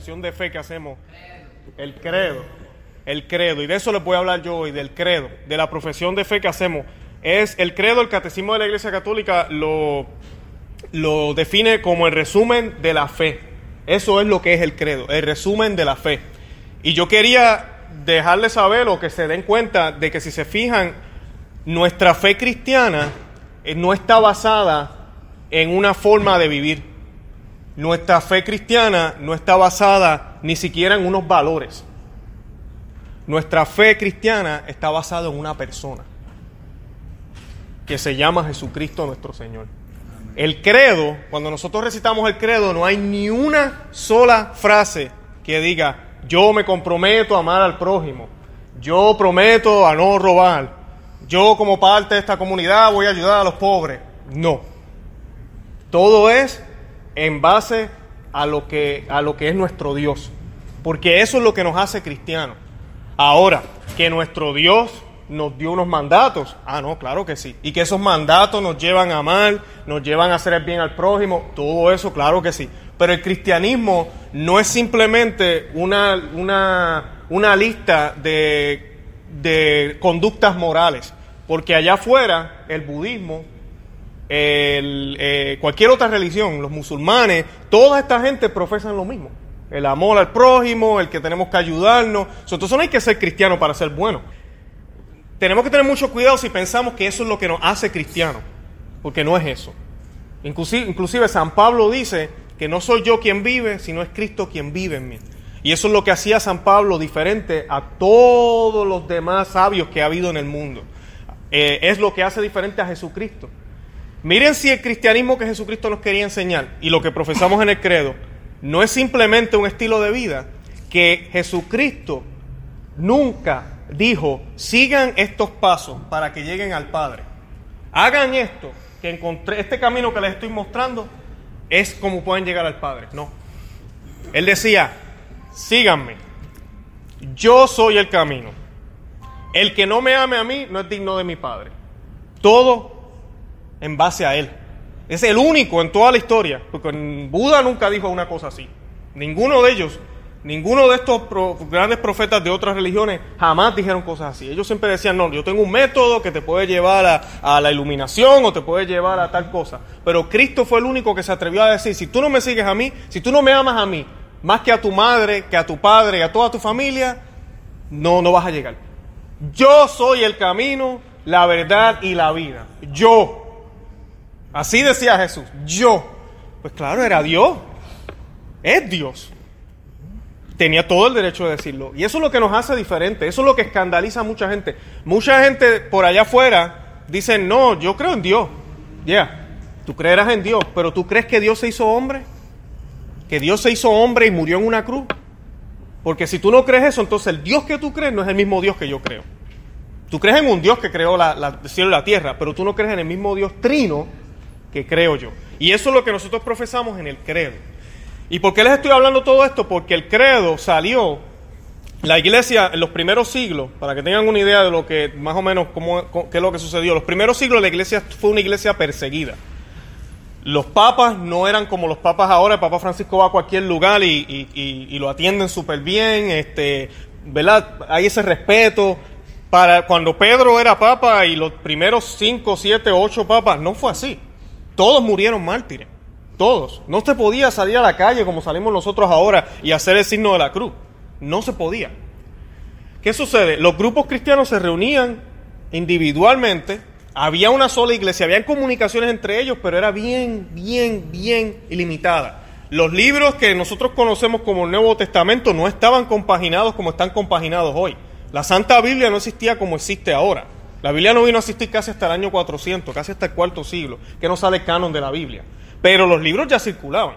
profesión de fe que hacemos, el credo, el credo, y de eso les voy a hablar yo hoy, del credo, de la profesión de fe que hacemos. Es el credo, el catecismo de la Iglesia Católica lo, lo define como el resumen de la fe. Eso es lo que es el credo, el resumen de la fe. Y yo quería dejarles saber o que se den cuenta de que si se fijan, nuestra fe cristiana eh, no está basada en una forma de vivir. Nuestra fe cristiana no está basada ni siquiera en unos valores. Nuestra fe cristiana está basada en una persona que se llama Jesucristo nuestro Señor. El credo, cuando nosotros recitamos el credo, no hay ni una sola frase que diga, yo me comprometo a amar al prójimo, yo prometo a no robar, yo como parte de esta comunidad voy a ayudar a los pobres. No. Todo es en base a lo que, a lo que es nuestro Dios. Porque eso es lo que nos hace cristianos. Ahora, que nuestro Dios nos dio unos mandatos. Ah, no, claro que sí. Y que esos mandatos nos llevan a amar, nos llevan a hacer el bien al prójimo. Todo eso, claro que sí. Pero el cristianismo no es simplemente una, una, una lista de, de conductas morales. Porque allá afuera, el budismo, el, eh, cualquier otra religión, los musulmanes, toda esta gente profesan lo mismo. El amor al prójimo, el que tenemos que ayudarnos. Entonces no hay que ser cristiano para ser bueno. Tenemos que tener mucho cuidado si pensamos que eso es lo que nos hace cristianos, porque no es eso. Inclusive, San Pablo dice que no soy yo quien vive, sino es Cristo quien vive en mí. Y eso es lo que hacía San Pablo diferente a todos los demás sabios que ha habido en el mundo. Eh, es lo que hace diferente a Jesucristo. Miren si el cristianismo que Jesucristo nos quería enseñar y lo que profesamos en el credo no es simplemente un estilo de vida, que Jesucristo nunca dijo, sigan estos pasos para que lleguen al Padre. Hagan esto, que encontré, este camino que les estoy mostrando es como pueden llegar al Padre. No. Él decía, síganme, yo soy el camino. El que no me ame a mí no es digno de mi Padre. Todo en base a Él. Es el único en toda la historia, porque Buda nunca dijo una cosa así. Ninguno de ellos, ninguno de estos grandes profetas de otras religiones jamás dijeron cosas así. Ellos siempre decían, no, yo tengo un método que te puede llevar a, a la iluminación o te puede llevar a tal cosa. Pero Cristo fue el único que se atrevió a decir, si tú no me sigues a mí, si tú no me amas a mí, más que a tu madre, que a tu padre, a toda tu familia, no, no vas a llegar. Yo soy el camino, la verdad y la vida. Yo. Así decía Jesús. Yo. Pues claro, era Dios. Es Dios. Tenía todo el derecho de decirlo. Y eso es lo que nos hace diferente. Eso es lo que escandaliza a mucha gente. Mucha gente por allá afuera dice, no, yo creo en Dios. Ya, tú creerás en Dios, pero tú crees que Dios se hizo hombre. Que Dios se hizo hombre y murió en una cruz. Porque si tú no crees eso, entonces el Dios que tú crees no es el mismo Dios que yo creo. Tú crees en un Dios que creó la, el cielo y la tierra, pero tú no crees en el mismo Dios trino que creo yo. Y eso es lo que nosotros profesamos en el credo. ¿Y por qué les estoy hablando todo esto? Porque el credo salió, la iglesia en los primeros siglos, para que tengan una idea de lo que más o menos cómo, qué es lo que sucedió, los primeros siglos la iglesia fue una iglesia perseguida. Los papas no eran como los papas ahora, el Papa Francisco va a cualquier lugar y, lo atienden súper bien, este, ¿verdad? Hay ese respeto. Para cuando Pedro era papa y los primeros cinco, siete, ocho papas, no fue así. Todos murieron mártires, todos. No se podía salir a la calle como salimos nosotros ahora y hacer el signo de la cruz. No se podía. ¿Qué sucede? Los grupos cristianos se reunían individualmente había una sola iglesia, había comunicaciones entre ellos, pero era bien, bien, bien ilimitada. Los libros que nosotros conocemos como el Nuevo Testamento no estaban compaginados como están compaginados hoy. La Santa Biblia no existía como existe ahora. La Biblia no vino a existir casi hasta el año 400, casi hasta el cuarto siglo, que no sale canon de la Biblia. Pero los libros ya circulaban.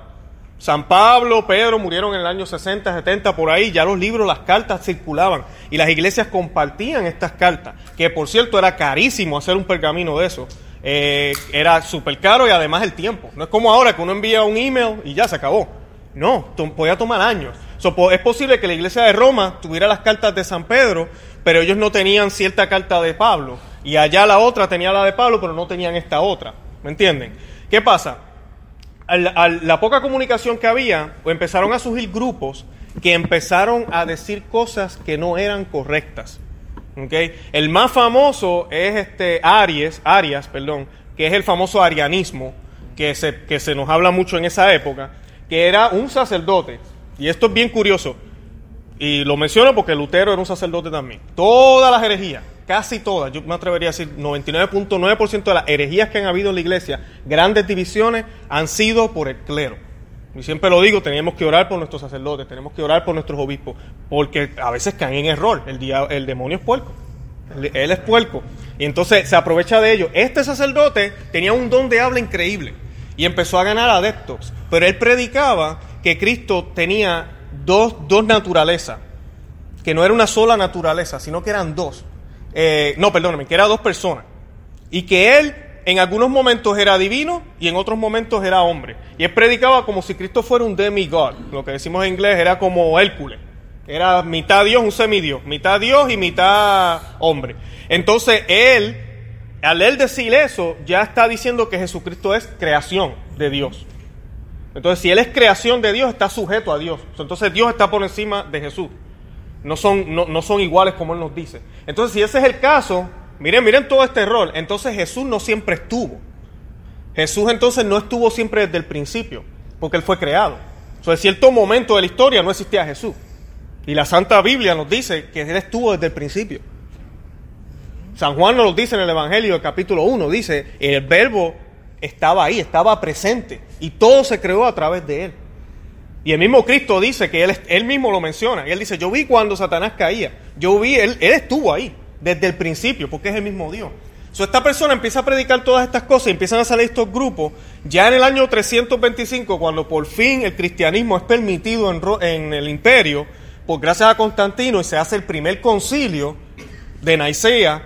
San Pablo, Pedro murieron en el año 60, 70, por ahí, ya los libros, las cartas circulaban y las iglesias compartían estas cartas, que por cierto era carísimo hacer un pergamino de eso. Eh, era súper caro y además el tiempo. No es como ahora que uno envía un email y ya se acabó. No, podía tomar años. es posible que la iglesia de Roma tuviera las cartas de San Pedro, pero ellos no tenían cierta carta de Pablo. Y allá la otra tenía la de Pablo, pero no tenían esta otra. ¿Me entienden? ¿Qué pasa? la poca comunicación que había, empezaron a surgir grupos que empezaron a decir cosas que no eran correctas. ¿okay? El más famoso es este Aries, Arias, perdón, que es el famoso arianismo, que se, que se nos habla mucho en esa época, que era un sacerdote. Y esto es bien curioso. Y lo menciono porque Lutero era un sacerdote también. Todas las herejías, casi todas, yo me atrevería a decir 99.9% de las herejías que han habido en la iglesia, grandes divisiones, han sido por el clero. Y siempre lo digo, tenemos que orar por nuestros sacerdotes, tenemos que orar por nuestros obispos, porque a veces caen en error. El, el demonio es puerco. Él es puerco. Y entonces se aprovecha de ello. Este sacerdote tenía un don de habla increíble y empezó a ganar adeptos. Pero él predicaba que Cristo tenía dos, dos naturalezas, que no era una sola naturaleza, sino que eran dos. Eh, no, perdóname, que eran dos personas. Y que él en algunos momentos era divino y en otros momentos era hombre. Y él predicaba como si Cristo fuera un demigod. Lo que decimos en inglés era como Hércules. Era mitad Dios, un semidios. Mitad Dios y mitad hombre. Entonces él, al él decir eso, ya está diciendo que Jesucristo es creación de Dios. Entonces, si él es creación de Dios, está sujeto a Dios. Entonces Dios está por encima de Jesús. No son, no, no son iguales como él nos dice. Entonces, si ese es el caso, Miren, miren todo este rol. Entonces Jesús no siempre estuvo. Jesús entonces no estuvo siempre desde el principio, porque Él fue creado. O sea, en cierto momento de la historia no existía Jesús. Y la Santa Biblia nos dice que Él estuvo desde el principio. San Juan nos lo dice en el Evangelio, el capítulo 1, dice, el verbo estaba ahí, estaba presente, y todo se creó a través de Él. Y el mismo Cristo dice que Él, él mismo lo menciona. Y Él dice, yo vi cuando Satanás caía, yo vi, Él, él estuvo ahí desde el principio, porque es el mismo Dios. So, esta persona empieza a predicar todas estas cosas y empiezan a salir estos grupos. Ya en el año 325, cuando por fin el cristianismo es permitido en, en el imperio, por gracias a Constantino, y se hace el primer concilio de Nicea,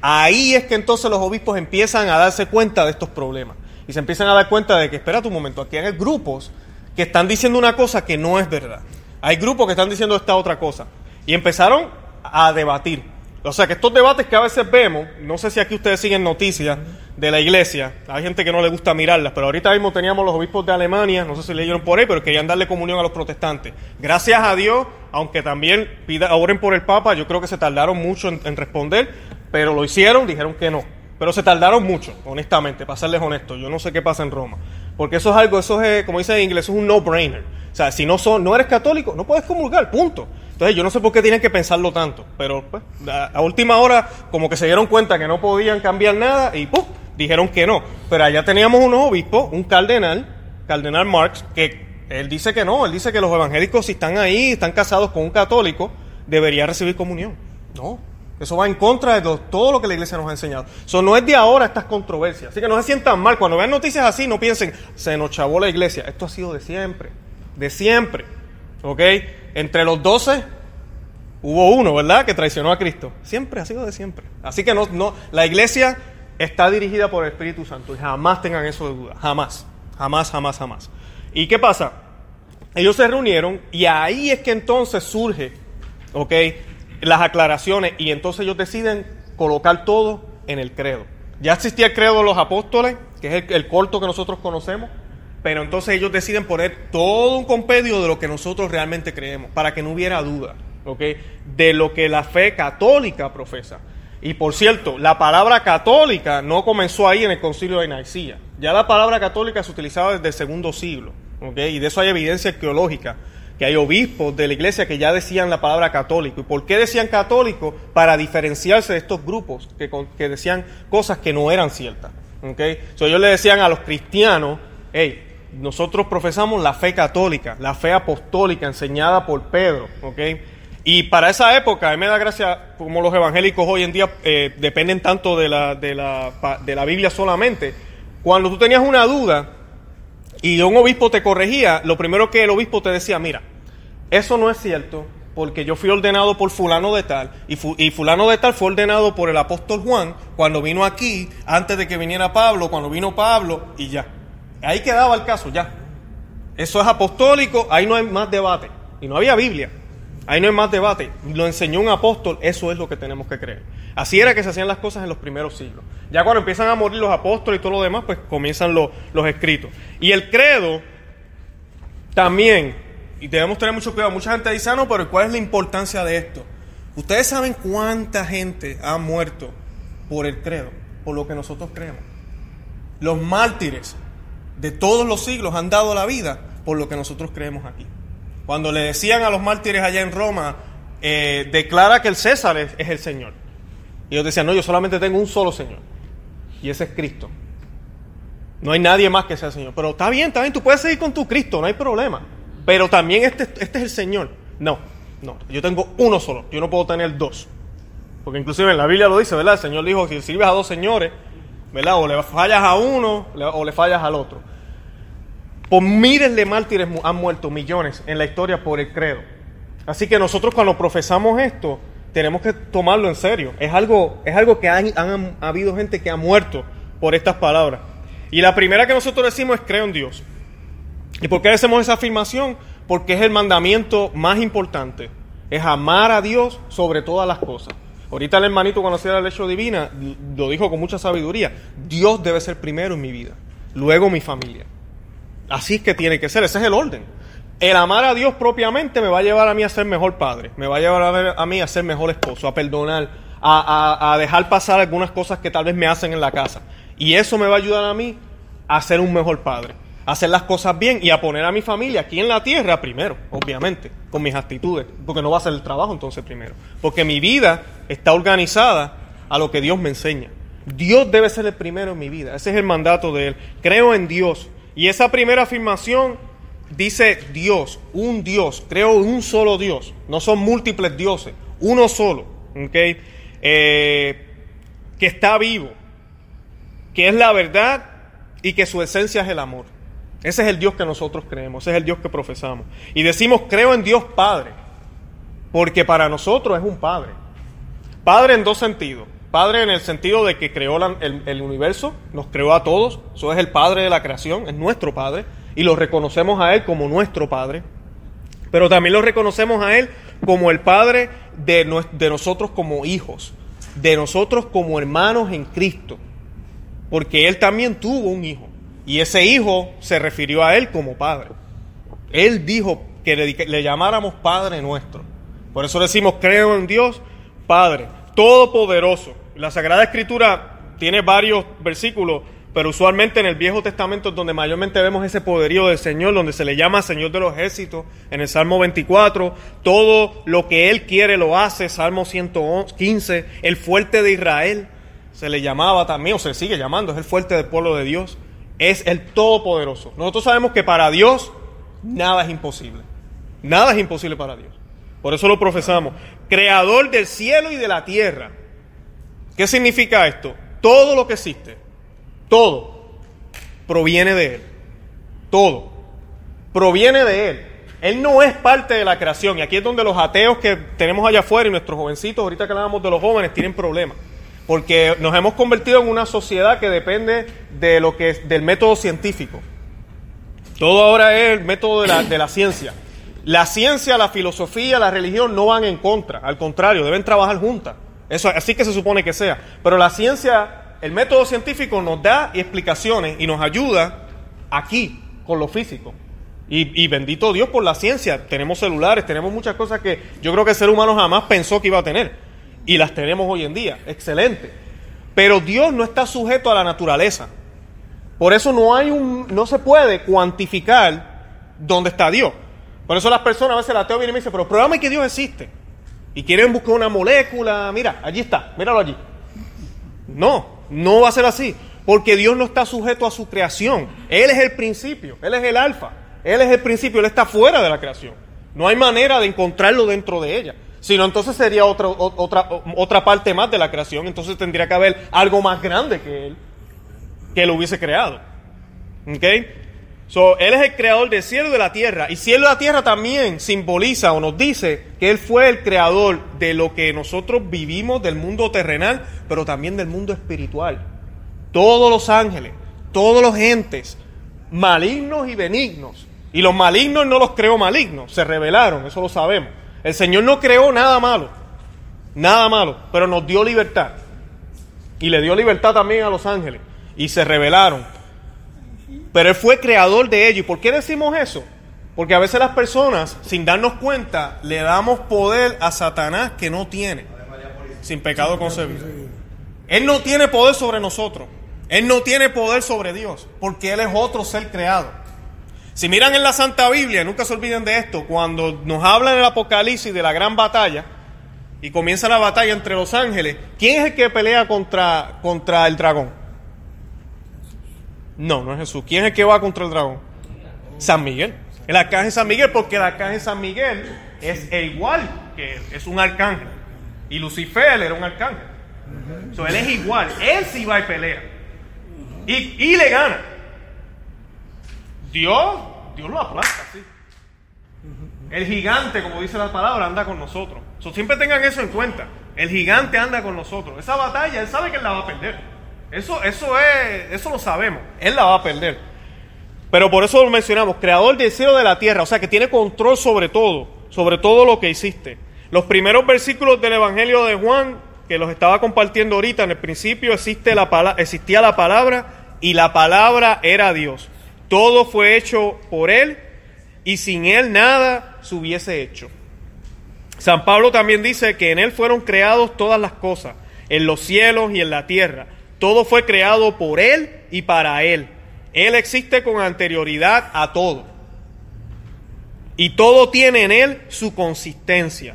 ahí es que entonces los obispos empiezan a darse cuenta de estos problemas. Y se empiezan a dar cuenta de que, espera un momento, aquí hay grupos que están diciendo una cosa que no es verdad. Hay grupos que están diciendo esta otra cosa. Y empezaron a debatir. O sea que estos debates que a veces vemos, no sé si aquí ustedes siguen noticias de la iglesia, hay gente que no le gusta mirarlas, pero ahorita mismo teníamos los obispos de Alemania, no sé si leyeron por ahí, pero querían darle comunión a los protestantes. Gracias a Dios, aunque también pida, oren por el Papa, yo creo que se tardaron mucho en, responder, pero lo hicieron, dijeron que no. Pero se tardaron mucho, honestamente, para serles honesto. Yo no sé qué pasa en Roma. Porque eso es algo, eso es, como dice en inglés, es un no-brainer. O sea, si no, son, no eres católico, no puedes comulgar, punto. Entonces yo no sé por qué tienen que pensarlo tanto, pero pues, a, última hora como que se dieron cuenta que no podían cambiar nada y ¡pum! dijeron que no. Pero allá teníamos unos obispos, un cardenal, cardenal Marx, que él dice que no, él dice que los evangélicos si están ahí, están casados con un católico, debería recibir comunión. No, eso va en contra de todo lo que la iglesia nos ha enseñado. Eso no es de ahora estas controversias. Así que no se sientan mal. Cuando vean noticias así, no piensen, se nos chavó la iglesia. Esto ha sido de siempre. De siempre. ¿Ok? Entre los doce hubo uno, ¿verdad?, que traicionó a Cristo. Siempre ha sido de siempre. Así que no, no, la iglesia está dirigida por el Espíritu Santo y jamás tengan eso de duda. Jamás. Jamás, jamás, jamás. ¿Y qué pasa? Ellos se reunieron y ahí es que entonces surge, ¿ok?, las aclaraciones y entonces ellos deciden colocar todo en el credo. Ya existía el credo de los apóstoles, que es el corto que nosotros conocemos, pero entonces ellos deciden poner todo un compendio de lo que nosotros realmente creemos, para que no hubiera duda, ¿ok? De lo que la fe católica profesa. Y por cierto, la palabra católica no comenzó ahí en el concilio de Nicea. Ya la palabra católica se utilizaba desde el segundo siglo. Y de eso hay evidencia arqueológica, que hay obispos de la iglesia que ya decían la palabra católico. ¿Y por qué decían católico? Para diferenciarse de estos grupos que, que decían cosas que no eran ciertas, ¿ok? So, ellos le decían a los cristianos, hey, nosotros profesamos la fe católica, la fe apostólica enseñada por Pedro, ¿ok? Y para esa época, a mí me da gracia como los evangélicos hoy en día eh, dependen tanto de la, de, la, de la Biblia solamente. Cuando tú tenías una duda y un obispo te corregía, lo primero que el obispo te decía, mira, eso no es cierto, porque yo fui ordenado por fulano de tal, y, y, fulano de tal fue ordenado por el apóstol Juan cuando vino aquí, antes de que viniera Pablo, cuando vino Pablo, y ya. Ahí quedaba el caso, ya. Eso es apostólico, ahí no hay más debate. Y no había Biblia. Ahí no hay más debate. Lo enseñó un apóstol, eso es lo que tenemos que creer. Así era que se hacían las cosas en los primeros siglos. Ya cuando empiezan a morir los apóstoles y todo lo demás, pues comienzan los, escritos. Y el credo también, y debemos tener mucho cuidado, mucha gente dice, ah, no, pero ¿cuál es la importancia de esto? Ustedes saben cuánta gente ha muerto por el credo, por lo que nosotros creemos. Los mártires de todos los siglos han dado la vida por lo que nosotros creemos aquí. Cuando le decían a los mártires allá en Roma, eh, declara que el César es, el Señor. Y ellos decían, no, yo solamente tengo un solo Señor. Y ese es Cristo. No hay nadie más que sea Señor. Pero está bien, está bien, tú puedes seguir con tu Cristo, no hay problema. Pero también este, este es el Señor. No, no, yo tengo uno solo, yo no puedo tener dos. Porque inclusive en la Biblia lo dice, ¿verdad? El Señor dijo, si sirves a dos señores, ¿verdad? O le fallas a uno o le fallas al otro. Por miles de mártires han muerto, millones, en la historia por el credo. Así que nosotros cuando profesamos esto, tenemos que tomarlo en serio. Es algo, es algo que han, han habido gente que ha muerto por estas palabras. Y la primera que nosotros decimos es creo en Dios. ¿Y por qué hacemos esa afirmación? Porque es el mandamiento más importante. Es amar a Dios sobre todas las cosas. Ahorita el hermanito cuando hacía la lección divina lo dijo con mucha sabiduría. Dios debe ser primero en mi vida, luego mi familia. Así es que tiene que ser, ese es el orden. El amar a Dios propiamente me va a llevar a mí a ser mejor padre, me va a llevar a, mí a ser mejor esposo, a perdonar, a, a, dejar pasar algunas cosas que tal vez me hacen en la casa. Y eso me va a ayudar a mí a ser un mejor padre, a hacer las cosas bien y a poner a mi familia aquí en la tierra primero, obviamente, con mis actitudes, porque no va a ser el trabajo entonces primero, porque mi vida está organizada a lo que Dios me enseña. Dios debe ser el primero en mi vida, ese es el mandato de Él. Creo en Dios, y esa primera afirmación dice Dios, un Dios, creo un solo Dios, no son múltiples dioses, uno solo. Eh, que está vivo, que es la verdad y que su esencia es el amor. Ese es el Dios que nosotros creemos, ese es el Dios que profesamos. Y decimos, creo en Dios Padre, porque para nosotros es un Padre. Padre en dos sentidos. Padre en el sentido de que creó el, universo, nos creó a todos, eso es el Padre de la creación, es nuestro Padre, y lo reconocemos a Él como nuestro Padre, pero también lo reconocemos a Él como el Padre de, de nosotros como hijos, de nosotros como hermanos en Cristo, porque Él también tuvo un hijo, y ese hijo se refirió a Él como Padre. Él dijo que le, le llamáramos Padre nuestro. Por eso decimos, creo en Dios, Padre todopoderoso. La Sagrada Escritura tiene varios versículos, pero usualmente en el Viejo Testamento es donde mayormente vemos ese poderío del Señor, donde se le llama Señor de los ejércitos, en el Salmo 24, todo lo que Él quiere lo hace, Salmo 115, el fuerte de Israel, se le llamaba también, o se sigue llamando, es el fuerte del pueblo de Dios, es el todopoderoso. Nosotros sabemos que para Dios nada es imposible, nada es imposible para Dios. Por eso lo profesamos. Creador del cielo y de la tierra. ¿Qué significa esto? Todo lo que existe, todo, proviene de Él. Todo. Proviene de Él. Él no es parte de la creación. Y aquí es donde los ateos que tenemos allá afuera y nuestros jovencitos, ahorita que hablamos de los jóvenes, tienen problemas. Porque nos hemos convertido en una sociedad que depende de lo que es, del método científico. Todo ahora es el método de la, de la ciencia. La ciencia, la filosofía, la religión no van en contra, al contrario, deben trabajar juntas. Eso así que se supone que sea. Pero la ciencia, el método científico nos da explicaciones y nos ayuda aquí con lo físico. Y, y, bendito Dios por la ciencia. Tenemos celulares, tenemos muchas cosas que yo creo que el ser humano jamás pensó que iba a tener. Y las tenemos hoy en día. Excelente. Pero Dios no está sujeto a la naturaleza. Por eso no hay un, no se puede cuantificar dónde está Dios. Por eso las personas a veces la ateo viene y me dice, pero pruébame que Dios existe. Y quieren buscar una molécula, mira, allí está, míralo allí. No, no va a ser así, porque Dios no está sujeto a su creación. Él es el principio, Él es el alfa, Él es el principio, Él está fuera de la creación. No hay manera de encontrarlo dentro de ella. Sino entonces sería otra, otra, otra parte más de la creación. Entonces tendría que haber algo más grande que Él, que Él hubiese creado. ¿Ok? So, él es el creador del cielo y de la tierra. Y cielo y la tierra también simboliza o nos dice que Él fue el creador de lo que nosotros vivimos del mundo terrenal, pero también del mundo espiritual. Todos los ángeles, todos los entes, malignos y benignos. Y los malignos no los creó malignos, se rebelaron, eso lo sabemos. El Señor no creó nada malo, nada malo, pero nos dio libertad. Y le dio libertad también a los ángeles. Y se rebelaron. Pero Él fue creador de ellos. ¿Y por qué decimos eso? Porque a veces las personas, sin darnos cuenta, le damos poder a Satanás que no tiene. Sin pecado concebido. Él no tiene poder sobre nosotros. Él no tiene poder sobre Dios. Porque Él es otro ser creado. Si miran en la Santa Biblia, nunca se olviden de esto, cuando nos hablan en el Apocalipsis de la gran batalla, y comienza la batalla entre los ángeles, ¿quién es el que pelea contra, contra el dragón? No, no es Jesús. ¿Quién es el que va contra el dragón? San Miguel. El arcángel San Miguel, porque el arcángel San Miguel es igual que él, es un arcángel. Y Lucifer era un arcángel. él es igual, él sí va y pelea. Y, y le gana. Dios, Dios lo aplasta, sí. El gigante, como dice la palabra, anda con nosotros. siempre tengan eso en cuenta. El gigante anda con nosotros. Esa batalla, él sabe que él la va a perder. Eso, eso, es, eso lo sabemos. Él la va a perder. Pero por eso lo mencionamos, creador del cielo de la tierra. O sea, que tiene control sobre todo, sobre todo lo que hiciste. Los primeros versículos del Evangelio de Juan, que los estaba compartiendo ahorita, en el principio existe la, existía la palabra y la palabra era Dios. Todo fue hecho por Él y sin Él nada se hubiese hecho. San Pablo también dice que en Él fueron creados todas las cosas, en los cielos y en la tierra. Todo fue creado por Él y para Él. Él existe con anterioridad a todo. Y todo tiene en Él su consistencia.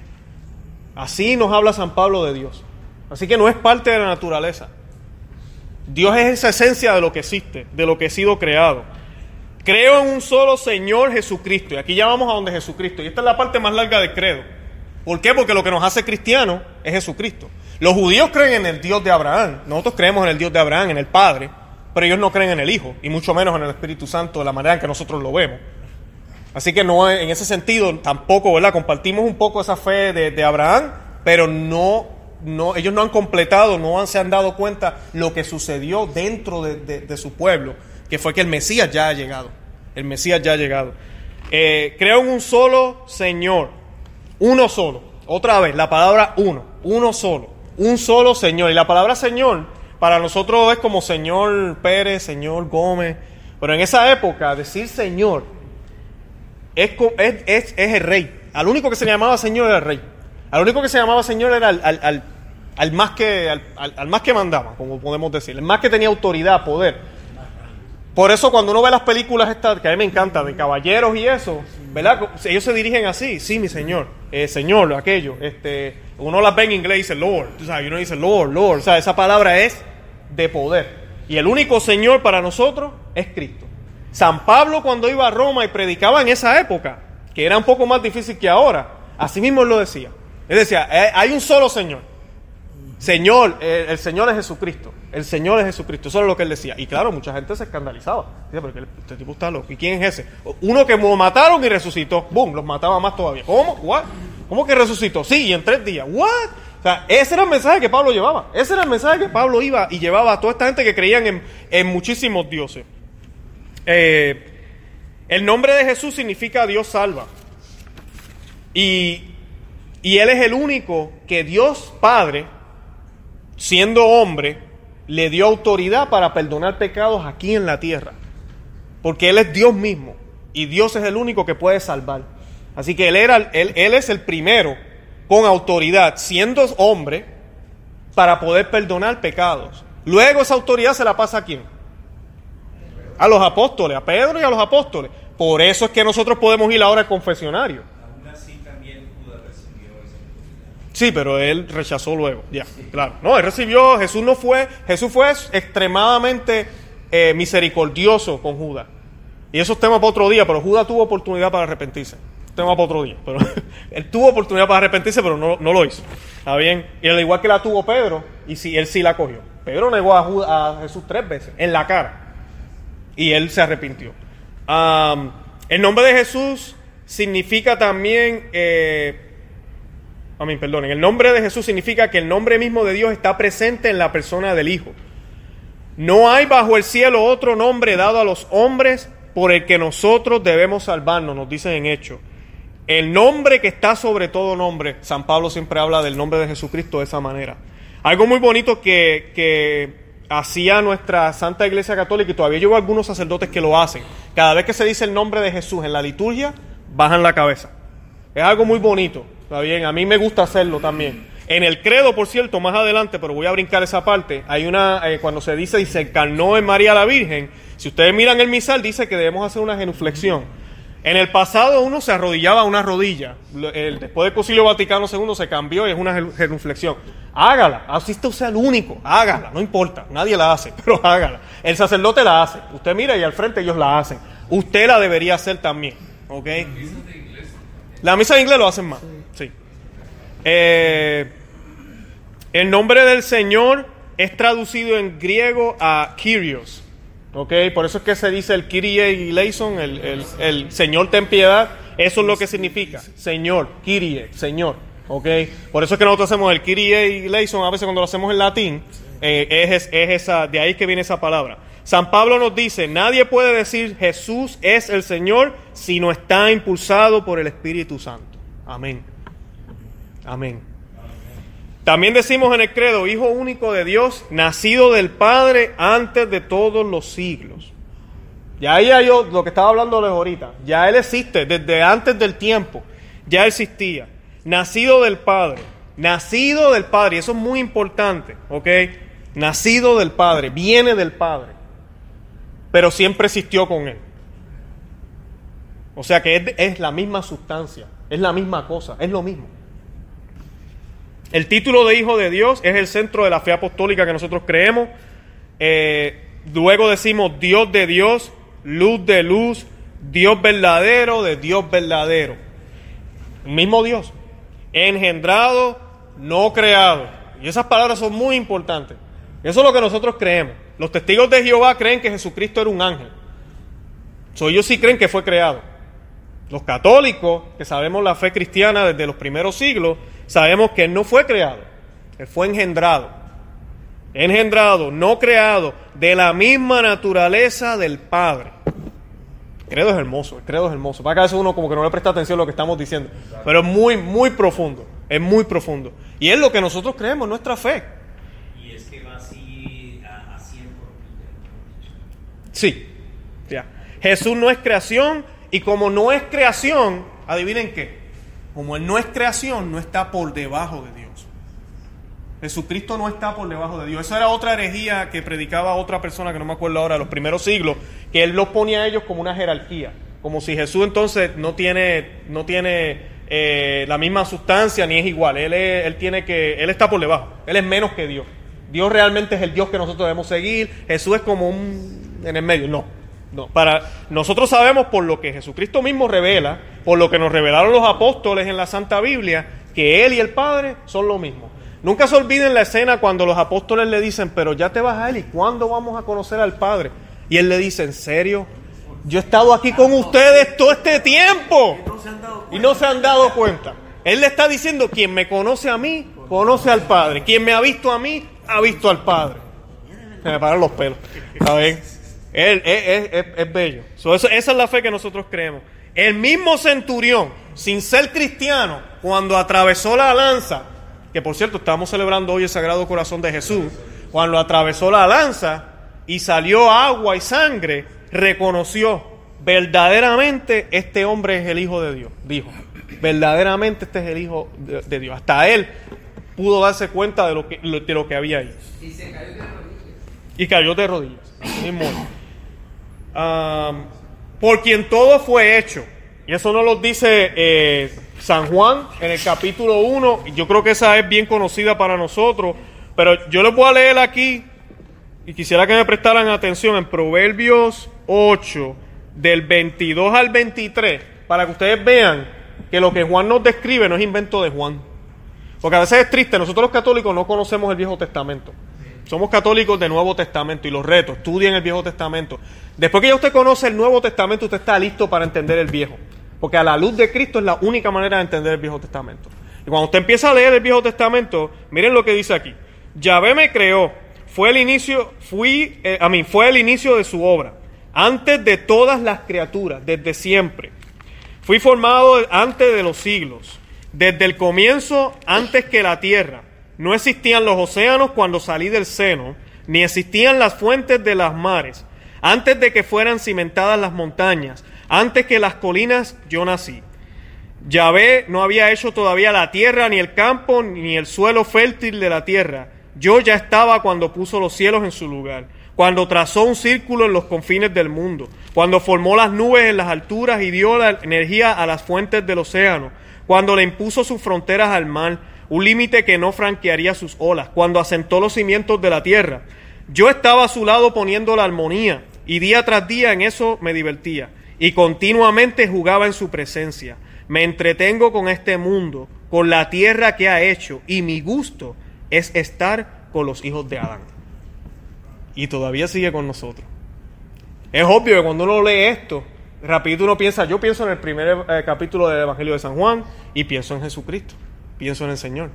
Así nos habla San Pablo de Dios. Así que no es parte de la naturaleza. Dios es esa esencia de lo que existe, de lo que ha sido creado. Creo en un solo Señor Jesucristo. Y aquí ya vamos a donde Jesucristo. Y esta es la parte más larga del credo. ¿Por qué? Porque lo que nos hace cristianos es Jesucristo. Los judíos creen en el Dios de Abraham. Nosotros creemos en el Dios de Abraham, en el Padre. Pero ellos no creen en el Hijo. Y mucho menos en el Espíritu Santo de la manera en que nosotros lo vemos. Así que no, en ese sentido tampoco, ¿verdad? Compartimos un poco esa fe de, Abraham, pero no, no, ellos no han completado, no se han dado cuenta lo que sucedió dentro de su pueblo que fue que el Mesías ya ha llegado. El Mesías ya ha llegado. Eh, creo en un solo Señor, uno solo. Otra vez, la palabra uno, uno solo, un solo Señor. Y la palabra Señor para nosotros es como Señor Pérez, Señor Gómez. Pero en esa época decir Señor es, es, es, el rey. Al único que se llamaba Señor era el rey. Al único que se llamaba Señor era al, al, más, que, al, más que mandaba, como podemos decir. El más que tenía autoridad, poder. Por eso cuando uno ve las películas estas, que a mí me encanta, de caballeros y eso, ¿verdad? Ellos se dirigen así, sí, mi señor, eh, señor, aquello. Este, uno las ve en inglés y dice Lord, sabes, y uno dice Lord, Lord. O sea, esa palabra es de poder. Y el único señor para nosotros es Cristo. San Pablo cuando iba a Roma y predicaba en esa época, que era un poco más difícil que ahora, así mismo él lo decía. Él decía, eh, hay un solo Señor. Señor, el Señor es Jesucristo. El Señor es Jesucristo. Eso es lo que él decía. Y claro, mucha gente se escandalizaba. Porque este tipo está loco. ¿Y quién es ese? Uno que lo mataron y resucitó. ¡Bum! Los mataba más todavía. ¿Cómo? ¿What? ¿Cómo que resucitó? Sí, y en tres días. ¿What? O sea, ese era el mensaje que Pablo llevaba. Ese era el mensaje que Pablo iba y llevaba a toda esta gente que creían en, muchísimos dioses. Eh, el nombre de Jesús significa Dios salva. Y Él es el único que Dios Padre siendo hombre, le dio autoridad para perdonar pecados aquí en la tierra. Porque Él es Dios mismo y Dios es el único que puede salvar. Así que Él, era, él, él es el primero con autoridad, siendo hombre, para poder perdonar pecados. Luego esa autoridad se la pasa a quién? A los apóstoles, a Pedro y a los apóstoles. Por eso es que nosotros podemos ir ahora al confesionario. Sí, pero él rechazó luego, ya, claro. No, él recibió, Jesús no fue, Jesús fue extremadamente eh, misericordioso con Judas. Y eso es tema para otro día, pero Judas tuvo oportunidad para arrepentirse. Tema para otro día. Pero él tuvo oportunidad para arrepentirse, pero no, lo hizo. ¿Está bien? Y al igual que la tuvo Pedro, y sí, él sí la cogió. Pedro negó a, Jesús tres veces, en la cara. Y él se arrepintió. el nombre de Jesús significa también eh, Amén, perdón. El nombre de Jesús significa que el nombre mismo de Dios está presente en la persona del Hijo. No hay bajo el cielo otro nombre dado a los hombres por el que nosotros debemos salvarnos, nos dicen en Hechos. El nombre que está sobre todo nombre. San Pablo siempre habla del nombre de Jesucristo de esa manera. Algo muy bonito que, que hacía nuestra Santa Iglesia Católica y todavía llevo algunos sacerdotes que lo hacen. Cada vez que se dice el nombre de Jesús en la liturgia, bajan la cabeza. Es algo muy bonito, ¿está bien? A mí me gusta hacerlo también. En el credo, por cierto, más adelante, pero voy a brincar esa parte, hay una, eh, cuando se dice y se encarnó en María la Virgen, si ustedes miran el misal, dice que debemos hacer una genuflexión. En el pasado uno se arrodillaba a una rodilla. El, después del Concilio Vaticano II se cambió y es una genuflexión. Hágala, así usted sea el único, hágala, no importa, nadie la hace, pero hágala. El sacerdote la hace, usted mira y al frente ellos la hacen. Usted la debería hacer también, ¿ok? La misa de inglés lo hacen más. Eh, el nombre del Señor es traducido en griego a Kyrios, ¿ok? Por eso es que se dice el Kyrie y Leison, el, el, el Señor ten piedad, eso es lo que significa, Señor, Kyrie, Señor. ¿ok? Por eso es que nosotros hacemos el Kyrie y Leison, a veces cuando lo hacemos en latín, eh, es, es, esa, de ahí que viene esa palabra. San Pablo nos dice, nadie puede decir Jesús es el Señor si no está impulsado por el Espíritu Santo. Amén. Amén. También decimos en el credo, Hijo único de Dios, nacido del Padre antes de todos los siglos. Ya ahí hay lo que estaba hablando ahorita. Ya Él existe desde antes del tiempo. Ya existía nacido del Padre, nacido del Padre, eso es muy importante, ¿ok? Nacido del Padre, viene del Padre, pero siempre existió con Él. O sea que es, la misma sustancia, es la misma cosa, es lo mismo. El título de Hijo de Dios es el centro de la fe apostólica que nosotros creemos. Eh, luego decimos Dios de Dios, luz de luz, Dios verdadero de Dios verdadero. Mismo Dios engendrado, no creado. Y esas palabras son muy importantes. Eso es lo que nosotros creemos. Los testigos de Jehová creen que Jesucristo era un ángel. So, ellos sí creen que fue creado. Los católicos, que sabemos la fe cristiana desde los primeros siglos, sabemos que Él no fue creado. Él fue engendrado. Engendrado, no creado, de la misma naturaleza del Padre credo es hermoso, el credo es hermoso. Para que a veces uno como que no le presta atención a lo que estamos diciendo. Pero es muy, muy profundo. Es muy profundo. Y es lo que nosotros creemos, nuestra fe. Y es que va así a, a Sí. Ya. Jesús no es creación y como no es creación, adivinen qué. Como Él no es creación, no está por debajo de Dios. Jesucristo no está por debajo de Dios. Esa era otra herejía que predicaba otra persona que no me acuerdo ahora, los primeros siglos, que él los ponía a ellos como una jerarquía, como si Jesús entonces no tiene, no tiene eh, la misma sustancia ni es igual. Él, él tiene que, él está por debajo. Él es menos que Dios. Dios realmente es el Dios que nosotros debemos seguir. Jesús es como un en el medio. No, no. Para nosotros sabemos por lo que Jesucristo mismo revela, por lo que nos revelaron los apóstoles en la Santa Biblia, que él y el Padre son lo mismo. Nunca se olviden la escena cuando los apóstoles le dicen, pero ya te vas a él y cuándo vamos a conocer al Padre. Y él le dice, ¿en serio? Yo he estado aquí con ustedes todo este tiempo y no se han dado cuenta. Él le está diciendo, quien me conoce a mí, conoce al Padre. Quien me ha visto a mí, ha visto al Padre. Se me paran los pelos. Él, es, bello. esa es la fe que nosotros creemos. El mismo centurión, sin ser cristiano, cuando atravesó la lanza, que por cierto estamos celebrando hoy el Sagrado Corazón de Jesús, cuando atravesó la lanza y salió agua y sangre, reconoció verdaderamente este hombre es el Hijo de Dios, dijo, verdaderamente este es el Hijo de, Dios. Hasta él pudo darse cuenta de lo que, de lo que había ahí. Y se cayó de rodillas. Y cayó de rodillas. Por quien todo fue hecho. Y eso no lo dice eh, San Juan en el capítulo 1, yo creo que esa es bien conocida para nosotros, pero yo les voy a leer aquí y quisiera que me prestaran atención en Proverbios 8, del 22 al 23, para que ustedes vean que lo que Juan nos describe no es invento de Juan. Porque a veces es triste, nosotros los católicos no conocemos el Viejo Testamento. Somos católicos de Nuevo Testamento y los retos, estudien el Viejo Testamento. Después que ya usted conoce el Nuevo Testamento, usted está listo para entender el Viejo. Porque a la luz de Cristo es la única manera de entender el Viejo Testamento. Y cuando usted empieza a leer el Viejo Testamento, miren lo que dice aquí. Yahvé me creó, fue el inicio, fui, eh, a mí, fue el inicio de su obra, antes de todas las criaturas, desde siempre. Fui formado antes de los siglos, desde el comienzo, antes que la tierra. No existían los océanos cuando salí del seno, ni existían las fuentes de las mares. Antes de que fueran cimentadas las montañas, antes que las colinas, yo nací. Yahvé no había hecho todavía la tierra, ni el campo, ni el suelo fértil de la tierra. Yo ya estaba cuando puso los cielos en su lugar, cuando trazó un círculo en los confines del mundo, cuando formó las nubes en las alturas y dio la energía a las fuentes del océano, cuando le impuso sus fronteras al mar, un límite que no franquearía sus olas, cuando asentó los cimientos de la tierra. Yo estaba a su lado poniendo la armonía, y día tras día en eso me divertía, y continuamente jugaba en su presencia. Me entretengo con este mundo, con la tierra que ha hecho, y mi gusto es estar con los hijos de Adán. Y todavía sigue con nosotros. Es obvio que cuando uno lee esto, rapidito uno piensa, yo pienso en el primer eh, capítulo del Evangelio de San Juan y pienso en Jesucristo, pienso en el Señor.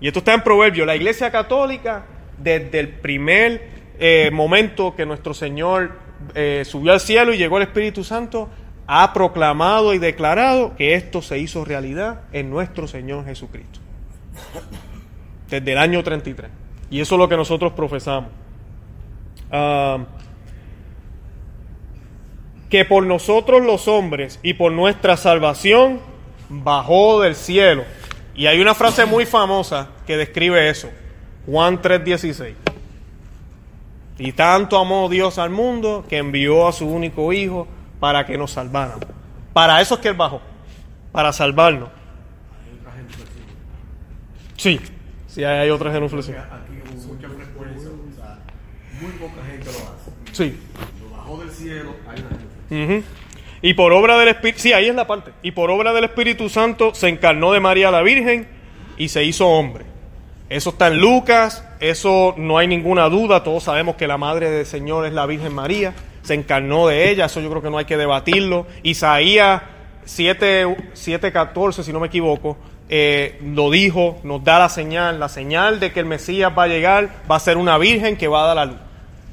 Y esto está en Proverbio. La Iglesia Católica, desde el primer eh, momento que nuestro Señor eh, subió al cielo y llegó el Espíritu Santo, ha proclamado y declarado que esto se hizo realidad en nuestro Señor Jesucristo desde el año 33. Y eso es lo que nosotros profesamos. Ah, que por nosotros los hombres y por nuestra salvación bajó del cielo. Y hay una frase muy famosa que describe eso. Juan 3:16. Y tanto amó Dios al mundo que envió a su único Hijo para que nos salvara. Para eso es que Él bajó, para salvarnos. Sí, Sí, hay otra genuflexión. Muy poca gente lo hace. Sí. Lo bajó del cielo, hay una Y por obra del Espíritu, sí, ahí es la parte. Y por obra del Espíritu Santo se encarnó de María la Virgen y se hizo hombre. Eso está en Lucas, eso no hay ninguna duda, todos sabemos que la madre del Señor es la Virgen María, se encarnó de ella, eso yo creo que no hay que debatirlo. Isaías 7:14, si no me equivoco, eh, lo dijo, nos da la señal, la señal de que el Mesías va a llegar, va a ser una virgen que va a dar la luz.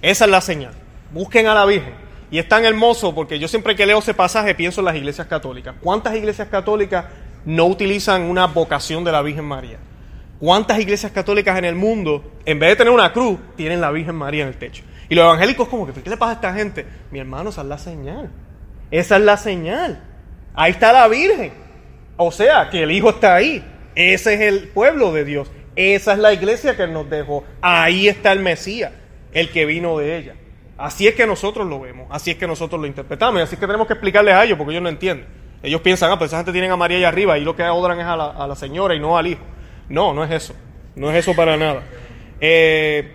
Esa es la señal. Busquen a la Virgen. Y es tan hermoso porque yo siempre que leo ese pasaje pienso en las iglesias católicas. ¿Cuántas iglesias católicas no utilizan una vocación de la Virgen María? ¿Cuántas iglesias católicas en el mundo, en vez de tener una cruz, tienen la Virgen María en el techo? Y los evangélicos como que, ¿qué le pasa a esta gente? Mi hermano, esa es la señal. Esa es la señal. Ahí está la Virgen. O sea, que el Hijo está ahí. Ese es el pueblo de Dios. Esa es la iglesia que nos dejó. Ahí está el Mesías, el que vino de ella. Así es que nosotros lo vemos, así es que nosotros lo interpretamos y así es que tenemos que explicarles a ellos porque ellos no entienden. Ellos piensan, ah, pues esa gente tienen a María allá arriba y lo que adoran es a la, señora y no al hijo. No, no es eso. No es eso para nada. Eh,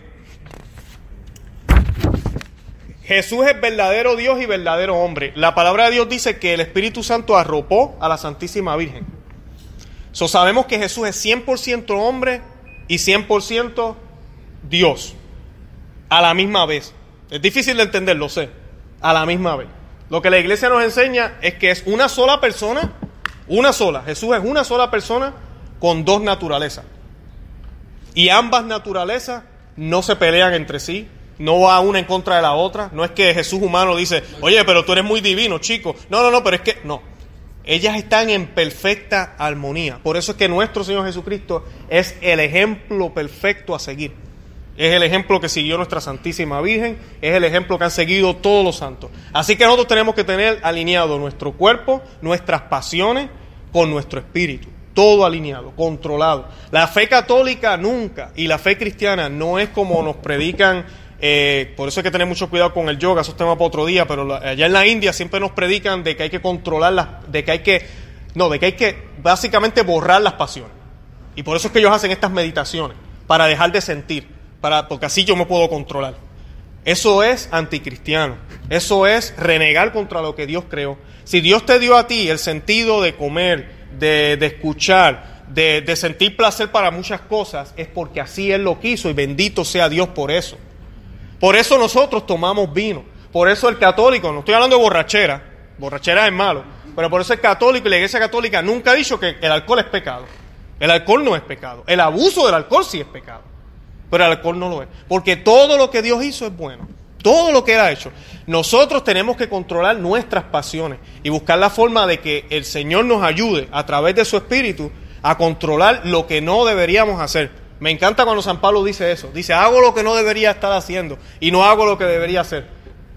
Jesús es verdadero Dios y verdadero hombre. La palabra de Dios dice que el Espíritu Santo arropó a la Santísima Virgen. So, sabemos que Jesús es 100% hombre y 100% Dios. A la misma vez. Es difícil de entender, lo sé. A la misma vez. Lo que la iglesia nos enseña es que es una sola persona, una sola. Jesús es una sola persona con dos naturalezas. Y ambas naturalezas no se pelean entre sí, no va una en contra de la otra. No es que Jesús humano dice, oye, pero tú eres muy divino, chico. No, no, no, pero es que no. Ellas están en perfecta armonía. Por eso es que nuestro Señor Jesucristo es el ejemplo perfecto a seguir. Es el ejemplo que siguió nuestra Santísima Virgen, es el ejemplo que han seguido todos los santos. Así que nosotros tenemos que tener alineado nuestro cuerpo, nuestras pasiones con nuestro espíritu. Todo alineado, controlado. La fe católica nunca y la fe cristiana no es como nos predican eh, por eso hay que tener mucho cuidado con el yoga, eso es tema para otro día, pero allá en la India siempre nos predican de que hay que controlar las, de que hay que, no, de que hay que básicamente borrar las pasiones. Y por eso es que ellos hacen estas meditaciones, para dejar de sentir, para, porque así yo me puedo controlar. Eso es anticristiano, eso es renegar contra lo que Dios creó. Si Dios te dio a ti el sentido de comer, de, escuchar, de, de sentir placer para muchas cosas, es porque así Él lo quiso y bendito sea Dios por eso. Por eso nosotros tomamos vino. Por eso el católico, no estoy hablando de borrachera, borrachera es malo, pero por eso el católico y la iglesia católica nunca ha dicho que el alcohol es pecado. El alcohol no es pecado. El abuso del alcohol sí es pecado. Pero el alcohol no lo es. Porque todo lo que Dios hizo es bueno. Todo lo que Él ha hecho. Nosotros tenemos que controlar nuestras pasiones y buscar la forma de que el Señor nos ayude a través de su Espíritu a controlar lo que no deberíamos hacer. Me encanta cuando San Pablo dice eso. Dice, hago lo que no debería estar haciendo y no hago lo que debería hacer.